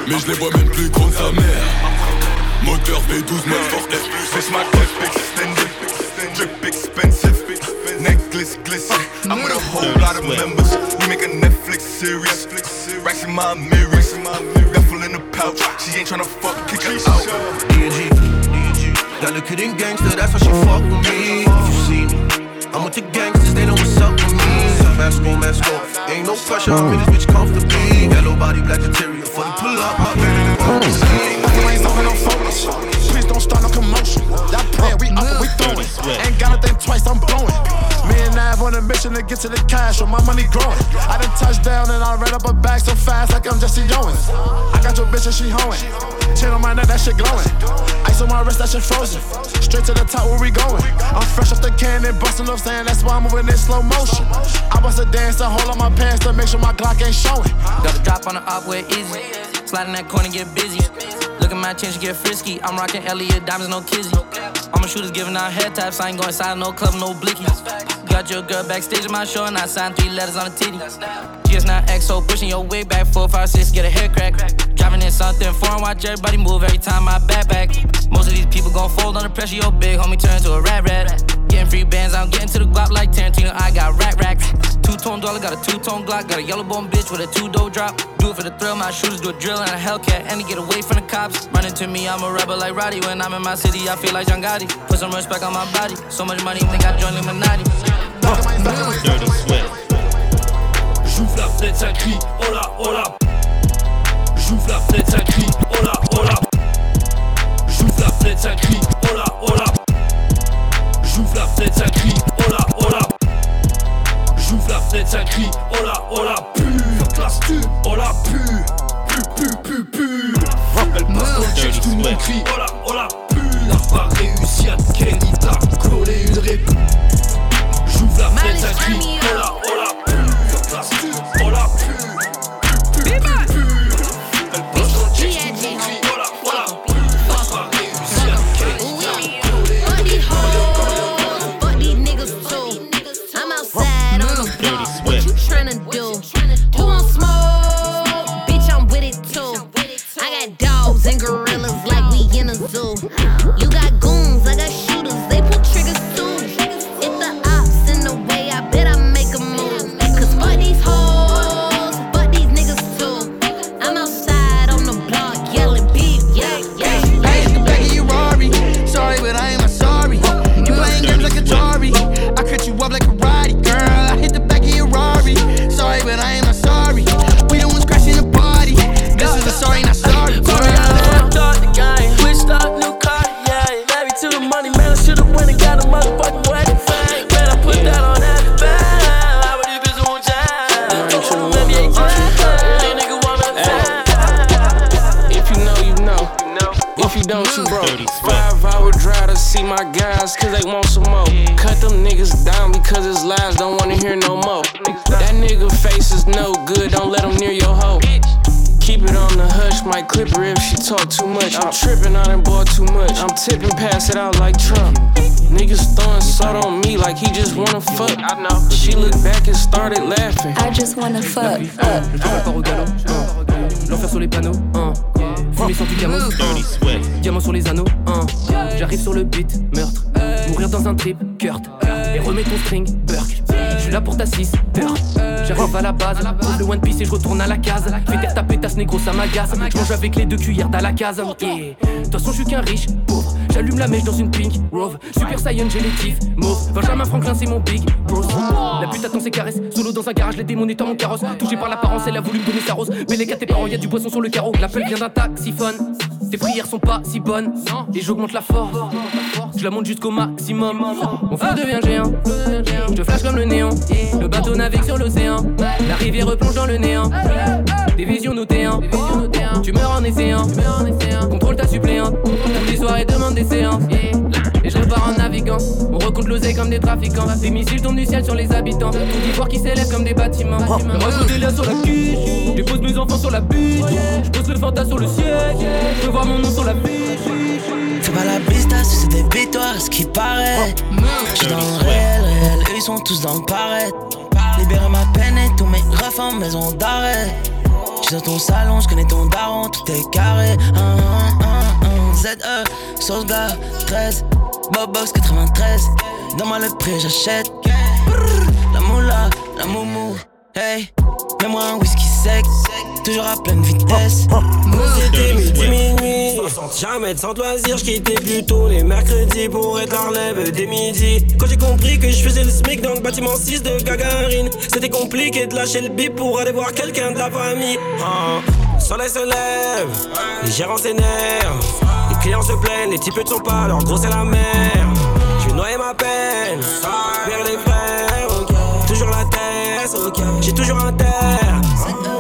mais je les vois même plus sa mère. Moteur V12 mode fort clip extended, drip expensive, necklace glisten. I'm with a whole lot of members. We make a Netflix series. Racks in my mirrors, duffel in the pouch. She ain't tryna fuck, kick her out. That look at in gangster, that's why she fuck with me. If you see me, I'm with the gangsters, they know what's up with me. Mask on, mask ain't no pressure, I'm in this bitch comfortably. Yellow body, black interior, for the pull up, my baby, oh. the You ain't no focus. Commotion. That we up and we throwing. Ain't gotta think twice, I'm blowing. Me and Nav on a mission. to get to the cash, or my money growing. I done touched down and I ran up a bag so fast like I'm Jesse Owens. I got your bitch and she hoeing. Chain on my neck, that shit glowing. Ice on my wrist, that shit frozen. Straight to the top, where we going? I'm fresh off the cannon, busting up saying that's why I'm moving in slow motion. I bust a dance to hold on my pants to make sure my Glock ain't showing. Got a drop on the up where easy. Slide in that corner, get busy. My change, get frisky. I'm rocking Elliot diamonds, no kizzy. All my shooters giving out head taps. I ain't going inside no club, no blickies. Got your girl backstage at my show, and I signed three letters on the titty. GS not XO, pushing your wig back, four, five, six, get a hair crack. Driving in something foreign, watch everybody move every time I back back. Most of these people gon' fold under pressure, your big homie turn to a rat rat. Getting free bands, I'm getting to the guap like Tarantino, I got rack racks. Two tone dollar, got a two tone Glock, got a yellow bone bitch with a two dough drop. Do it for the thrill, my shooters do a drill and a Hellcat, and to get away from the cops. Running to me, I'm a rebel like Roddy. When I'm in my city, I feel like John Gotti. Put some respect on my body. So much money, think I joined Illuminati. Is no good, don't let him near your hoe. Keep it on the hush, might clip her if she talk too much. I'm tripping on her boy too much. I'm tipping, pass it out like Trump. Niggas throwing salt on me like he just wanna fuck. I know. She looked back and started laughing. I just wanna fuck. Je prépare au galop, hein. l'enfer sur les panneaux, hein. Fumée sur du camo, diamant sur les anneaux, hein. j'arrive sur le beat, meurtre, mourir dans un trip, Kurt, et remets ton string, Burk, je suis là pour ta 6, Burk, j'arrive à la base, le One Piece et je retourne à la case, fais taire ta pétasse négro ça m'agace, je mange avec les deux cuillères dans la case, de toute façon je suis qu'un riche, pauvre, j'allume la mèche dans une pink, Rove, Super Saiyan j'ai les tifs, mauve, Benjamin Franklin c'est mon big, bros, la pute attend ses caresses, solo dans un garage, les démons étant mon carrosse, touché par l'apparence, elle a voulu me donner sa rose, mais les gars tes parents, y'a du poisson sur le carreau, l'appel vient d'un taxiphone, tes prières sont pas si bonnes, et j'augmente la force, je la monte jusqu'au maximum, mon feu devient géant, je flash comme le néant, le bateau navigue sur l'océan, la rivière replonge dans le néant, des visions notées, hein. tu meurs en essayant, contrôle ta suppléante, tous les soirs et des séances, et je repars en naviguant, on recompte l'oseille comme des trafiquants, des missiles tombent du ciel sur les habitants, tout d'hivoire qui s'élève comme des bâtiments, je rajoute des liens sur la quiche, je dépose mes enfants sur la bûche, je pose le fantasme sur le siège, je veux voir mon nom sur la fiche. C'est pas la pista, c'est des victoires, ce qui paraît. J'suis dans le réel, réel, eux ils sont tous dans le paraître. Libérer ma peine et tous mes refs en maison d'arrêt. J'suis dans ton salon, j'connais ton daron, tout est carré. Un, un, un, ZE, gars, 13, Bobox 93. Dans ma le prix, j'achète. La moula, la moumou, hey. Mets-moi un whisky sec, toujours à pleine vitesse. C'était midi minuit, jamais sans loisir, je quittais plutôt les mercredis pour être la relève dès midi. Quand j'ai compris que je faisais le SMIC dans le bâtiment 6 de Gagarine, c'était compliqué de lâcher le bip pour aller voir quelqu'un de la famille. Ah, soleil se lève, les gérants s'énervent, clients se plaignent, les types ne sont pas, leur gros c'est la mer. Je vais noyer ma peine, vers les frères, J'ai toujours un terre.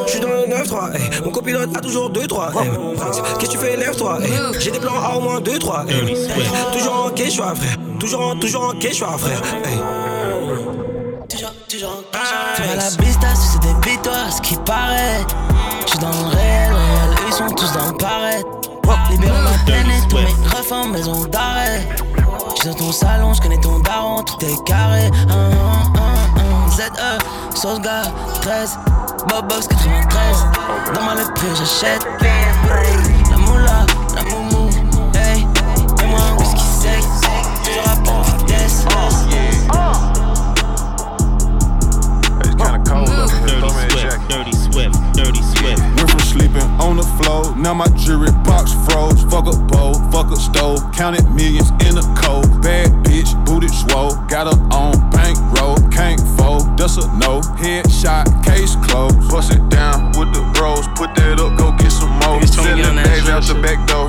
J'suis dans le 9-3, hey. mon copilote a toujours 2-3. Hey. Qu'est-ce que tu fais, lève-toi. Hey. J'ai des plans à au moins 2-3. Hey. Toujours en quechua, frère. Toujours en, toujours en quechua, frère. Hey. Toujours, toujours en quechua. à la bista, si c'est des bitois, ce qui paraît. J'suis dans le réel, réel, ils sont tous dans le paraître. Libère ma planète, tous mes refs en maison d'arrêt. J'suis dans ton salon, j'connais ton daron, tout est carré. ZE, sauce gars, 13. Bob Box 93. Dans ma lettre, j'achète. La moula, on the floor, now my jewelry box froze. Fuck a bowl, fuck a stove, counted millions in a cold. Bad bitch, booted swole, got her on bankroll, can't fold, that's a no. Headshot, case closed. Bust it down with the bros, put that up, go get some more. Niggas told me Selling bags out the back door.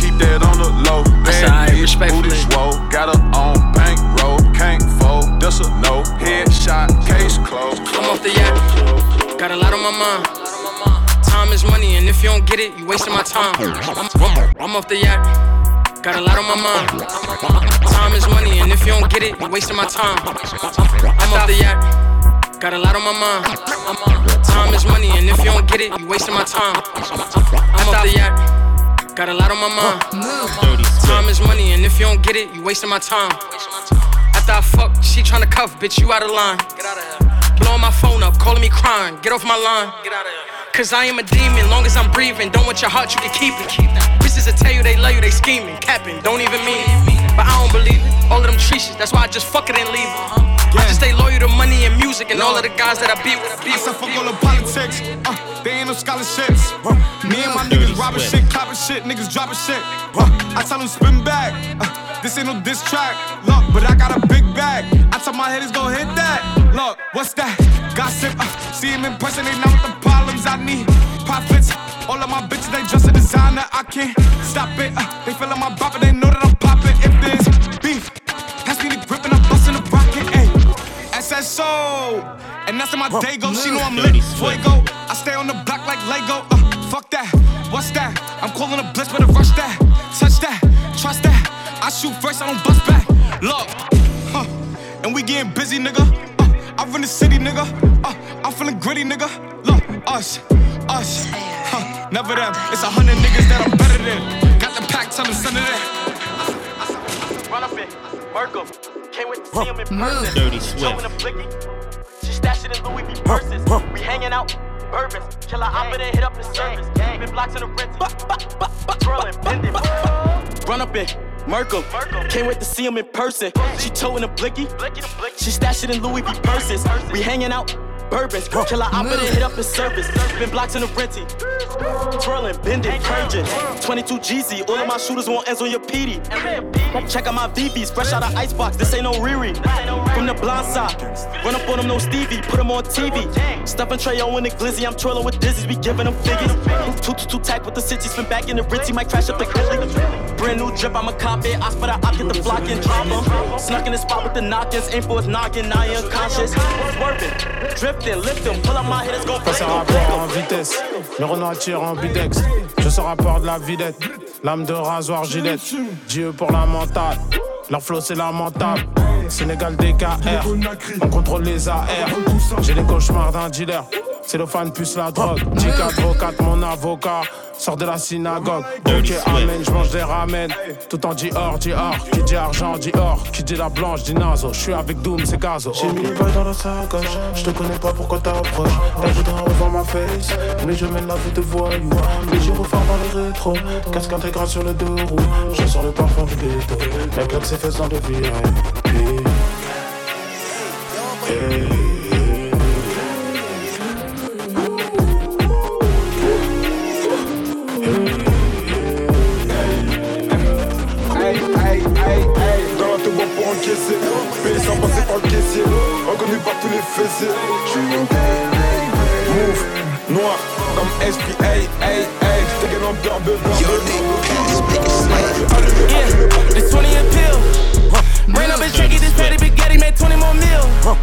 Keep that on the low. Bad bitch, booted swole, got her on bankroll, can't fold, that's a no. Headshot, case closed. I'm off the yacht. Got a lot on my mind. Is money, and if you don't get it, you wasting my time. I'm, off the yacht. Got a lot on my mind. Time is money, and if you don't get it, you wasting my time. I'm off the yacht. Got a lot on my mind. Time is money, and if you don't get it, you wasting my time. I'm off the yacht. Got a lot on my mind. Time is money, and if you don't get it, you wasting my time. After I fuck, she tryna cuff, bitch, you out of line. Blowing my phone up, calling me crying. Get off my line. Cause I am a demon, long as I'm breathing. Don't want your heart, you can keep it. Bitches will tell you they love you, they scheming, capping, don't even mean it. But I don't believe it. All of them treaches, that's why I just fuck it and leave it. I just stay loyal to money and music and all of the guys that I be with. Be I said fuck all the politics. Uh, they ain't no scholarships. Uh, me and my niggas robbing shit, copping shit, niggas dropping shit. Uh, I tell them spin back. Uh, this ain't no diss track. Look, but I got a big bag. I tell my haters go hit that. Look, what's that? Gossip. Uh, see him in person, they know what the problems I need. Profits. All of my bitches, they just a designer. I can't stop it. Uh, they feeling my bop, but they know that I'm popping. If there's beef, SSO. And that's how my day goes. She know I'm lit. Fuego. I stay on the block like Lego. Uh, fuck that. What's that? I'm calling a blitz, better rush that. Touch that. Trust that. I shoot first, I don't bust back. Look. Huh. And we getting busy, nigga. Uh, I run the city, nigga. Uh, I'm feeling gritty, nigga. Look, us. Us. Huh. Never them. It's a hundred niggas that I'm better than. Got the pack, tell them send it in. Run up in, Merkel. Can't wait to see him in person. Dirty Swift. a. She stashed it in Louis V purses. We hanging out, bourbons. Killer hop in and hit up the service. Been blocks in the rented. Twirling, bending. Run up in. Merkel. Can't wait to see him in person. She toting a blicky. She stashed it in Louis V purses. We hanging out, bourbons. Killer hop in and hit up the service. Been blocks in the rented. Twirling, bending, purging. 22 GZ. All of my shooters want ends on your PD. Check out my VVs, fresh out of icebox. This ain't no Riri. From the blind side. Run up on them, no Stevie. Put them on TV. Stuffing Trayo in the glizzy. I'm twirling with dizzies. We giving them figures. Two, two, two tack with the city. Spin back in the Ritzy. Might crash up the Gilly. Brand new drip. I'm a cop it. I spit out. I get the block and drop 'em. Snuck in the spot with the knockers. Aim for his. Now you unconscious. Swerving, drifting, lifting. Pull up my head. It's gon' un rapport en vitesse, le Renault tire en bidex. Je sors rapport de la vidette, lame de rasoir gilette. Dieu pour la mentale, leur flow c'est lamentable. Sénégal DKR, on contrôle les AR. J'ai les cauchemars d'un dealer, c'est le fan plus la drogue. 10 4 mon avocat, sort de la synagogue. Ok, amen, je mange des ramen. Tout en Dior, Dior. Qui dit argent, dit or. Qui dit la blanche, dit nazo. Je suis avec Doom, c'est gazo. J'ai mis les balles dans la sacoche. Je te connais pas, pourquoi t'approches? T'as voudrais revoir ma face. Mais je mène la vie de voyou. Les refaire dans les rétros. Casque intégral sur le deux roues. Je sors le parfum du ghetto. La claque ses fesses dans le VIP. Yeah, it's 20 a pill. Ran up and check it, this petty spaghetti made 20 more mil. Drop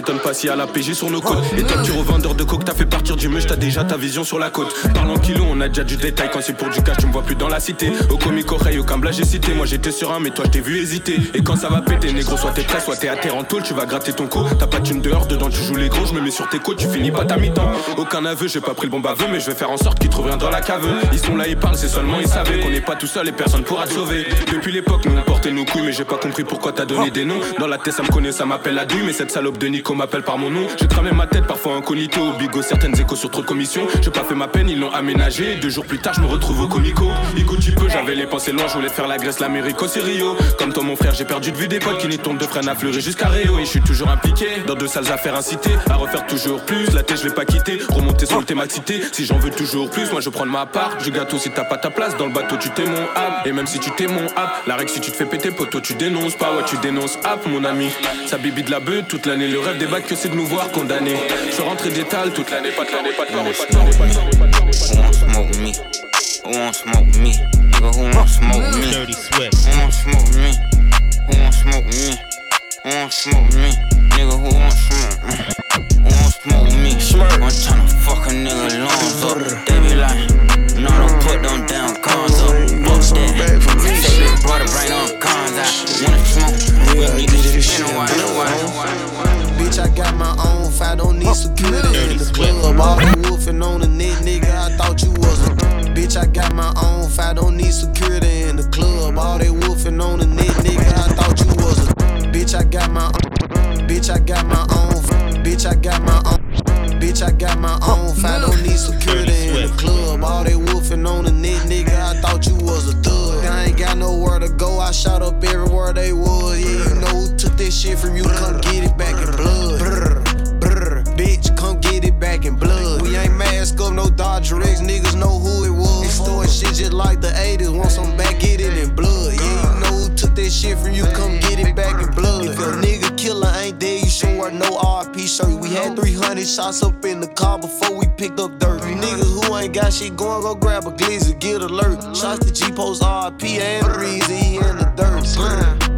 t'étonne pas si à la PG sur nos côtes. Et toi, tu revendeur de coke, t'as fait partir du mush, t'as déjà ta vision sur la côte. Parlant kilo, on a déjà du détail. Quand c'est pour du cash, tu me vois plus dans la cité. Au comico, Ray, au Cambla, j'ai cité. Moi j'étais sur un, mais toi, je t'ai vu hésiter. Et quand ça va péter, négro, soit t'es prêt, soit t'es à terre en tôle, tu vas gratter ton co. T'as pas de thune dehors, dedans, tu joues les gros, je me mets sur tes côtes, tu finis pas ta mi-temps. Aucun aveu, j'ai pas pris le bon baveux, mais je vais faire en sorte qu'ils trouvent rien dans la cave. Ils sont là, ils parlent, c'est seulement ils savaient qu'on n'est pas tout seul et personne pourra te sauver. Depuis l'époque, nous on portait nos couilles, mais j'ai pas compris pourquoi t'as donné des noms. Dans la tête, ça me connaît, ça m'appelle la mais cette salope de Nico m'appelle par mon nom. J'ai cramé ma tête, parfois incognito. Bigo, certaines échos sur trop de commissions. J'ai pas fait ma peine, ils l'ont aménagé. Deux jours plus tard, je me retrouve au comico. Igo, tu peux, j'avais les pensées loin, je voulais faire la Grèce, l'Amérique, c'est Rio. Comme toi, mon frère, j'ai perdu de vue des potes qui n'y tombent de freine à fleurir jusqu'à Rio. Et je suis toujours impliqué dans de sales affaires incitées à refaire toujours plus. La tête, je vais pas quitter, remonter sur le cité. Si j'en veux toujours plus, moi je prends ma part. Je gâteau si t'as pas ta place dans le bateau, tu t'es mon app. Et même si tu t'es mon app, la règle si tu te fais péter, poteau, tu dénonces pas. Ouais, tu dénonces app, mon ami. Ça bibi de la beuh toute l'année. Le rêve des bacs que c'est de nous voir condamnés. Je suis rentré d'étal toute l'année, pas de l'année, pas de l'année, pas de l'année, pas de l'année. Who won't smoke me? Who won't smoke me? Nigga, who won't smoke me? Dirty Swift. Who won't smoke me? Who won't smoke me? Who won't smoke me? Nigga, who won't smoke me? Who won't smoke me? I'm tryna fuck a nigga lungs up. They be like, no, don't put them damn cons up. Fuck that. Say big brother, bring them cons out. Wanna smoke? We need to spin a while. Bitch, I got my own fight, don't need security in the club. All the wolfing on the net, nigga, I thought you was a bitch. I got my own fight, don't need security in the club. All they wolfing on the net, nigga, I thought you was a bitch. I got my own, bitch, I got my own, bitch, I got my own. Bitch, I got my own fight, don't need security in the club. All they wolfing on the net, nigga, I thought you was a thug. I ain't got nowhere to go, I shot up everywhere they was. Yeah, you know who took this shit from you, come get it back up, no Dodger X, niggas know who it was. Storing shit just like the 80s, want some back, get it in blood. Yeah, you know who took that shit from you, come get it back in blood. If a nigga killer ain't dead, you should wear no RP shirt. We had 300 shots up in the car before we picked up dirt. You niggas who ain't got shit going, go grab a glizzy, get alert. Shots to G Post RP and the reason he in the dirt.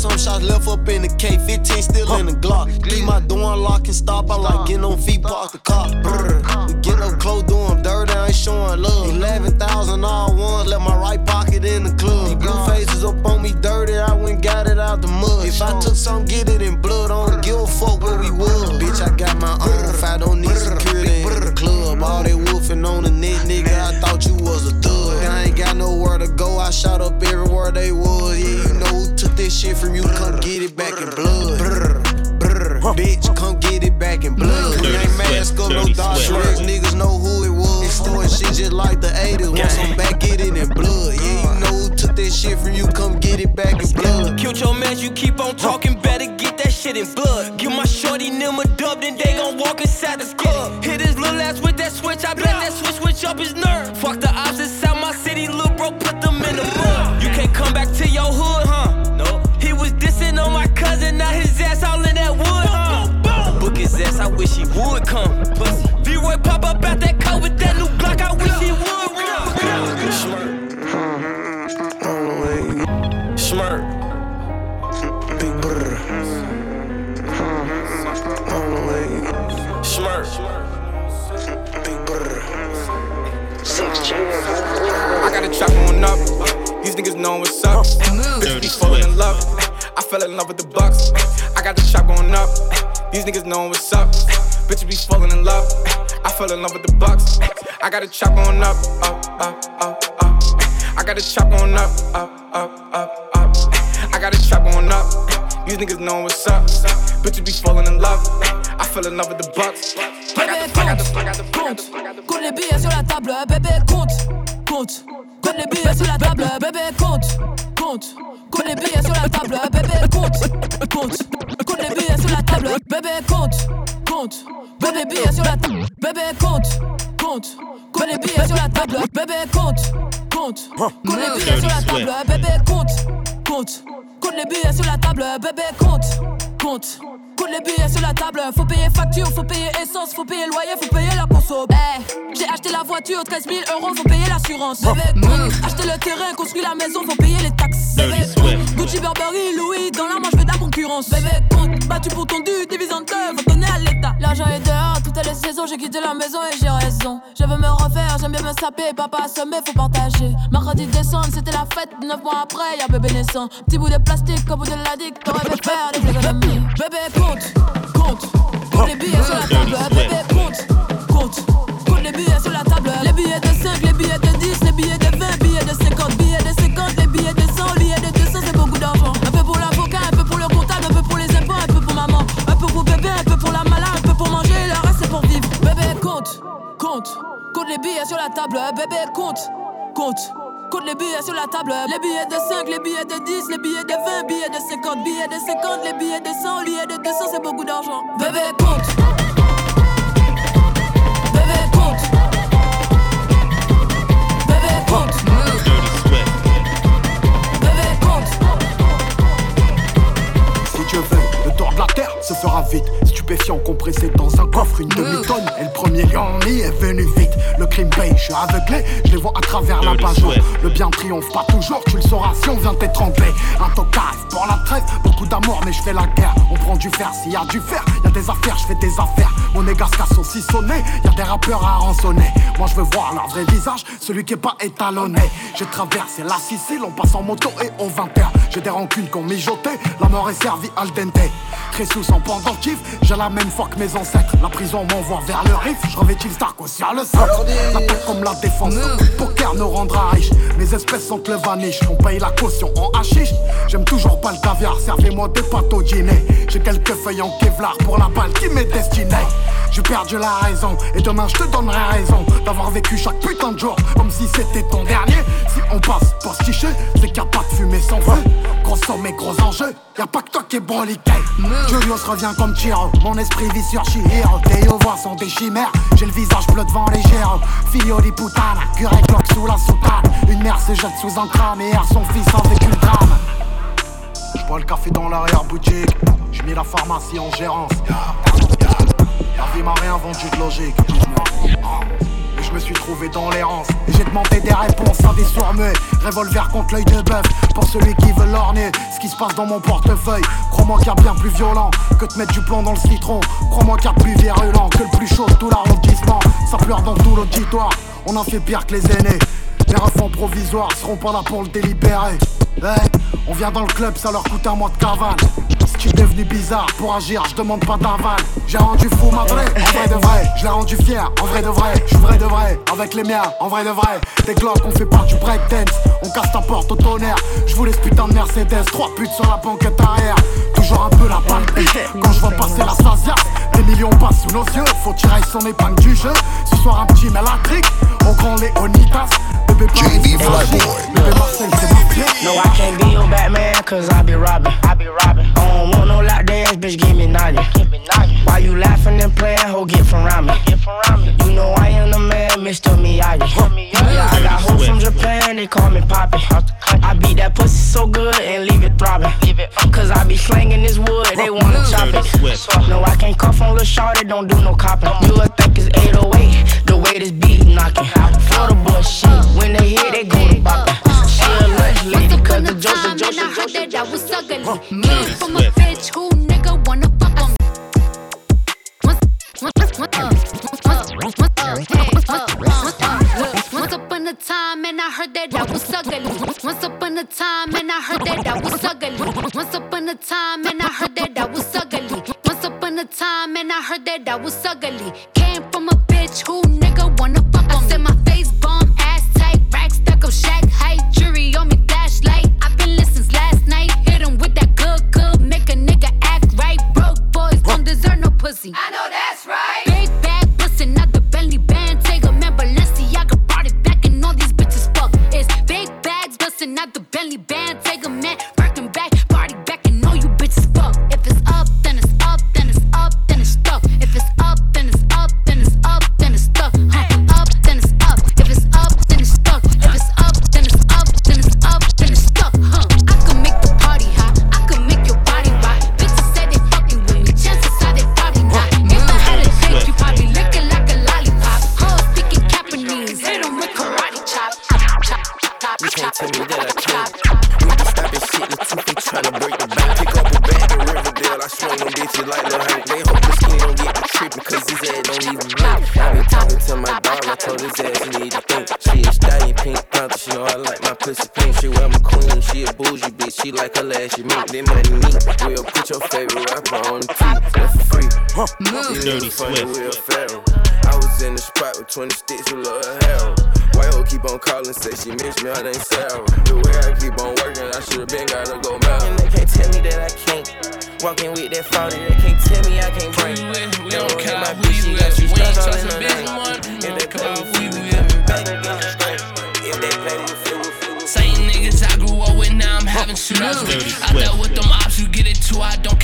Some shots left up in the K, 15 still in the Glock. Leave my door unlocked and stop, I like getting on feet, park the car. Brr, we get up close, do 'em dirty, I ain't showing love. 11,000 all ones, left my right pocket in the club. These blue faces up on me dirty, I went got it out the mud. If I took some, get it in blood, I don't give a fuck where we was. Bitch, I got my own fight, don't need security in the club. All they wolfing on the net, nigga, I thought you was a thug. I ain't got nowhere to go, I shot up everywhere they was. Yeah, this shit from you, come get it back in blood. Brr, brr, bitch, come get it back in blood. We ain't mask up, no Dodger X, niggas know who it was. It's storing shit just like the 80s, want some back, get it in blood. Yeah, you know who took that shit from you, come get it back in blood. Killed your man, you keep on talking, better get that shit in blood. Give my shorty them a dub, then they gon' walk inside the club. Hit his little ass with that switch, I bet that switch switch up his nerve. Fuck the fell in love with the bucks. I got a chop going up, up, up, up, up. I got a chop going up, up, up, up, up. I got a chop going up. These niggas know what's up. Bitches be falling in love. I fell in love with the bucks. Bébé, compte, compte les billets sur la table, bébé, compte, compte, compte les billets sur la table, bébé, compte, compte, compte les billets sur la table, bébé, compte, compte, compte les billets sur la table, bébé, compte, compte, compte les billets sur la table, bébé, compte, compte, compte les billets sur la table, bébé, compte, compte, compte les billets sur la table, bébé, compte, compte, compte les billets sur la table, bébé, compte, compte. Les billets sur la table, faut payer facture, faut payer essence, faut payer loyer, faut payer la conso. Eh, j'ai acheté la voiture, 13 000 euros, faut payer l'assurance. Bébé, compte, acheter le terrain, construire la maison, faut payer les taxes. Bébé, compte, Gucci, Burberry, Louis, dans la main, je fais de la concurrence. Bébé, compte, battu pour ton dû, divise en deux, faut donner à l'État. L'argent est dehors, toutes les saisons, j'ai quitté la maison et j'ai raison. Je veux me refaire, j'aime bien me saper, papa assommé, faut partager. Mercredi décembre, c'était la fête, 9 mois après, y'a bébé naissant. Petit bout de plastique, au bout de la dick, t'aurais fait faire des économies. Bébé, compte, hop. Sur la table, les billets de 5, les billets de 10, les billets de 20, billets de 50, billets de 50, les billets de 100, billets de 200, c'est beaucoup d'argent. Bébé, compte. Tour de la terre se fera vite. Stupéfiant compressé dans un coffre, une demi-tonne. Et le premier lion est venu vite. Le crime paye, je suis aveuglé, je les vois à travers la page. Le bien triomphe pas toujours, tu le sauras si on vient t'étrangler. Un tocard pour la trêve, beaucoup d'amour, mais je fais la guerre. On prend du fer, s'il y a du fer, y a des affaires, je fais des affaires. Mon égasca saucissonné, y a des rappeurs à rançonner. Moi je veux voir leur vrai visage, celui qui est pas étalonné. J'ai traversé la Sicile, on passe en moto et on 20 heures. J'ai des rancunes qu'on mijotait, la mort est servie al dente. Très sous en pendentif, j'ai la même foi que mes ancêtres. La prison m'envoie vers le riff, je revêtis le Stark sur le centre. L'attaque comme la défense, le poker nous rendra riche. Mes espèces sont le vaniche, on paye la caution en hachiche. J'aime toujours pas le caviar, servez-moi des pâtes au dîner. J'ai quelques feuilles en Kevlar pour la balle qui m'est destinée. J'ai perdu la raison, et demain je te donnerai raison d'avoir vécu chaque putain de jour comme si c'était ton dernier. Si on passe postiché, c'est qu'il n'y a pas de fumée sans feu. Gros sommet, gros enjeu, y a pas que toi qui est broliqué. Julius revient comme Chiro, mon esprit vit sur Chihiro. Tes voix sont des chimères, j'ai le visage bleu devant les géros. Filio putana, curé cloque sous la soutane. Une mère se jette sous un crâne et son fils avec une drame. J'bois le café dans l'arrière-boutique, j'ai mis la pharmacie en gérance. La vie m'a rien vendu de logique. Je me suis trouvé dans l'errance. Et j'ai demandé des réponses à des sourds-muets. Revolver contre l'œil de bœuf. Pour celui qui veut l'orner, ce qui se passe dans mon portefeuille. Crois-moi qu'il y a bien plus violent que de mettre du plomb dans le citron. Crois-moi qu'il y a plus virulent que le plus chaud de tout l'arrondissement. Ça pleure dans tout l'auditoire. On en fait pire que les aînés. Les refs provisoires seront pas là pour le délibérer. On vient dans le club, ça leur coûte un mois de cavale. Bizarre pour agir, je demande pas d'aval. J'ai rendu fou ma vraie, en vrai de vrai. Je l'ai rendu fier, en vrai de vrai. Je suis vrai de vrai, avec les miens, en vrai de vrai. Des glocks, on fait pas du breakdance. On casse ta porte au tonnerre. Je vous laisse putain de Mercedes, trois putes sur la banquette arrière. Toujours un peu la palpite. Quand je vois passer la Stasia, des millions passent sous nos yeux. Faut tirer son épingle du jeu. Ce soir, un petit mélatrique. Au grand Léonidas. Bébé JD Flyboy. Bébé Marseille, c'est. No, I can't be your Batman, cause I be robbing. I be robbing. I don't want no lock dance, bitch, give me naughty. Why you laughing and playing, ho, get from around me. You know I am the man, Mr. Miyagi. Yeah, I got hoes from Japan, they call me Poppy. I beat that pussy so good and leave it throbbing. Cause I be slanging this wood, they wanna chop it. No, I can't cuff on Lil Shorty, don't do no copping. You would think it's 808, the way this beat knocking. For the bullshit, when in the head, they go bop. She a lunch lady, cause the joke. I was ugly. Came from a bitch who nigga wanna fuck on me. Once upon a time, and I heard that I was ugly. Once upon a time, and I heard that I was ugly. Once upon a time, and I heard that I was ugly. Once upon a time, and I heard that I was ugly. Came from a bitch who Dirty Swift. I was in the spot with 20 sticks with Lil Harold. White hoe keep on calling, say she miss me, I ain't sour. The way I keep on working, I should've been gotta go mad. And they can't tell me that I can't. Walking with that 40, they can't tell me I can't bring. We don't care my bitch, she got you stuck all in her name. If they play with you, we coming back again straight. If they play with Same niggas I grew up with, now I'm having shootouts with. I dealt with them ops, you get it too, I don't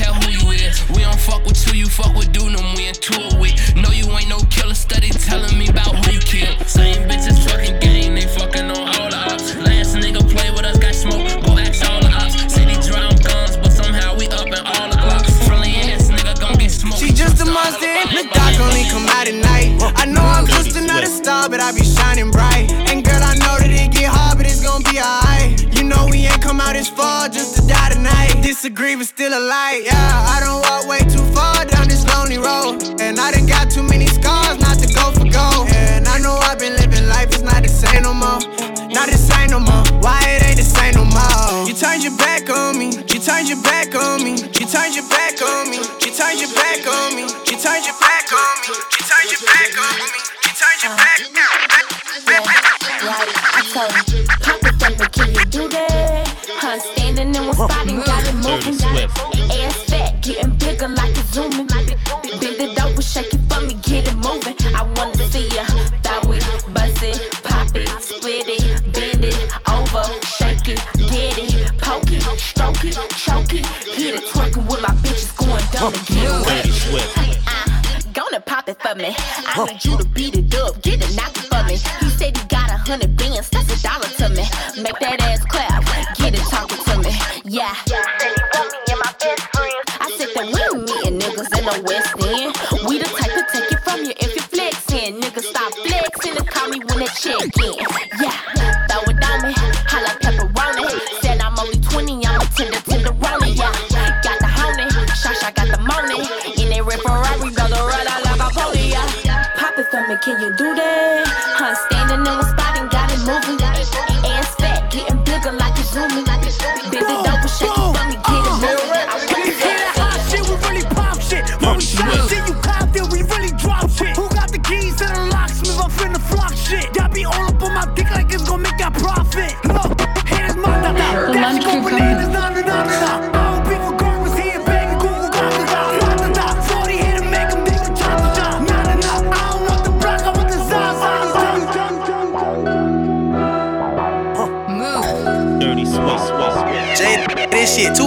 Alive. Yeah, I don't walk way too far down this lonely road. And I done got too many scars not to go for gold. And I know I've been living life, it's not the same no more. Not the same no more. Why it ain't the same no more? You turned your back on me. You turned your back on me. You turned your back on me. You turned your back on me. You turned your back on me. You turned your back on me. You turned your back. I told him, Papa Thumper, can you do that? Her standing in one spot and got it moving. Ass fat, getting bigger like it's zooming. Bend it over, shake it for me, get it moving. I wanna see ya, throw it, bust it, pop it, split it, bend it, over, shake it, get it, poke it, stroke it, choke it, hit it, twerking with my bitches going dumb again. Dirty Swift. Gonna pop it for me. I need you to beat it up, get it knocked for me. He said he got a hundred bands, that's a dollar to me. Make that Yeah. Said he want me and my best friend. I said that we ain't meeting niggas in the West End. We the type to take it from you if you flexing. Niggas stop flexing and call me when they check in. Yeah. Throw it on me, holla pepperoni. Said I'm only 20, I'm a tender, tenderoni. Yeah. Got the honey, Shasha got the money. In that red Ferrari, go the ride out like a pony. Yeah. Pop it for me, can you do that? Huh, standing in one spot and got it moving. Ass fat, getting bigger like it's zooming.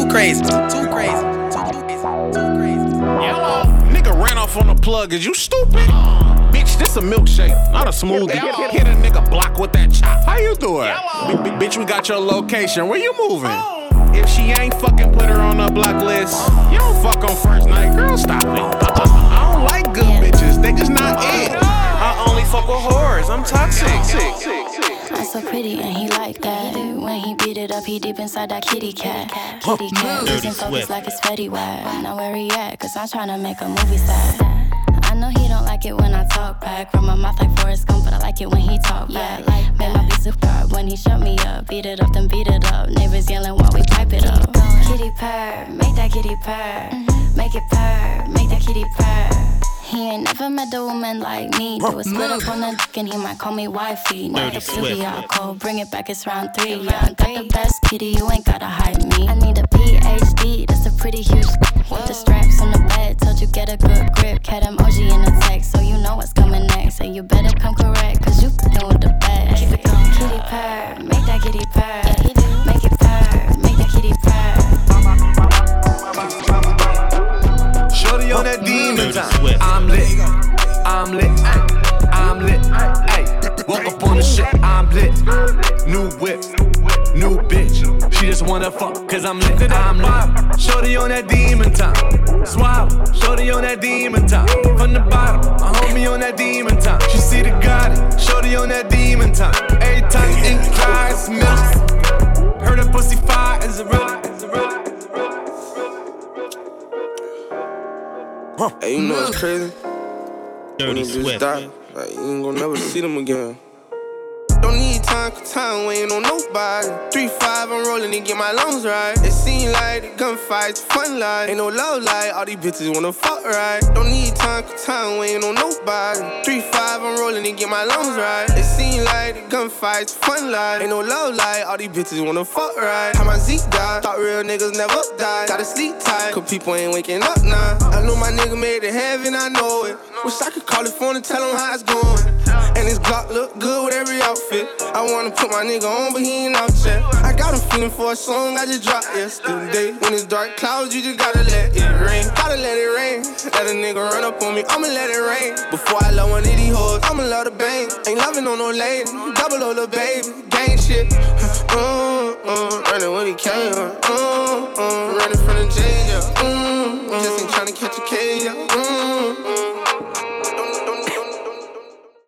This crazy. too crazy. Too crazy. Yellow. Nigga ran off on the plug. Is you stupid? Bitch, this a milkshake, not a smoothie. Hit, hit a nigga block with that chop. How you doing? B- b- bitch, we got your location. Where you moving? Oh. If she ain't fucking put her on the block list, you don't fuck on first night. Girl, stop it. Uh-uh. I don't like good bitches. They just not it. I only fuck with whores. I'm toxic. I'm so pretty and he like that. When he beat it up, he deep inside that kitty cat. Kitty cat, Dirty losing focus Swift. like it's Fetty Wap. Know where he at, cause I'm tryna make a movie set. I know he don't like it when I talk back. From my mouth like Forrest Gump, but I like it when he talk back. Like Make my beat superb when he shut me up. Beat it up, then beat it up. Neighbors yelling while we pipe it up. Kitty purr, make that kitty purr. Mm-hmm. Make it purr, make that kitty purr. He ain't never met a woman like me. Do a split up on the dick and he might call me wifey. Now Dirty the Swift. TV all cold, bring it back, it's round three. Yeah, I got the best kitty, you ain't gotta hide me. I need a PhD, that's a pretty huge with the straps on the bed. Told you get a good grip, cat emoji in the text, so you know what's coming next. And you better come correct, I'm lit. I'm lit. I'm lit. Ay, walk up on the shit. I'm lit. New whip. New bitch. She just wanna fuck, cause I'm lit, I'm lit. Shorty on that demon time. Swallow, shorty on that demon time. From the bottom, my homie on that demon time. She see the God, shorty on that demon time. Every time ink dry, it's milk. Heard a pussy fire, is it real? Huh. Hey, you know it's crazy? Dirty when them bitches Swift. die, like, you ain't gonna never see them again. Time, cause time waiting on nobody. 3-5, I'm rolling to get my lungs right. It seem like the gunfights fun life. Ain't no love like, all these bitches wanna fuck right. Don't need time, cause time waiting on nobody. 3-5, I'm rolling to get my lungs right. It seem like the gunfights fun life. Ain't no love like, all these bitches wanna fuck right. How my Zeke died, thought real niggas never die. Gotta sleep tight, cause people ain't waking up now. I know my nigga made it heaven, I know it. Wish I could call his phone and tell him how it's going. And his Glock look good with every outfit. I wanna put my nigga on, but he ain't out yet. I got him feeling for a song I just dropped yesterday. When it's dark clouds, you just gotta let it rain. Gotta let it rain. Let a nigga run up on me, I'ma let it rain. Before I love one of these hoes, I'ma love the bang. Ain't loving on no lady, double O, little baby. Gang shit. Mm, mm, running when he came. Mm, mm, running from the jail. Mm, mm, just ain't tryna catch a cage. Yeah.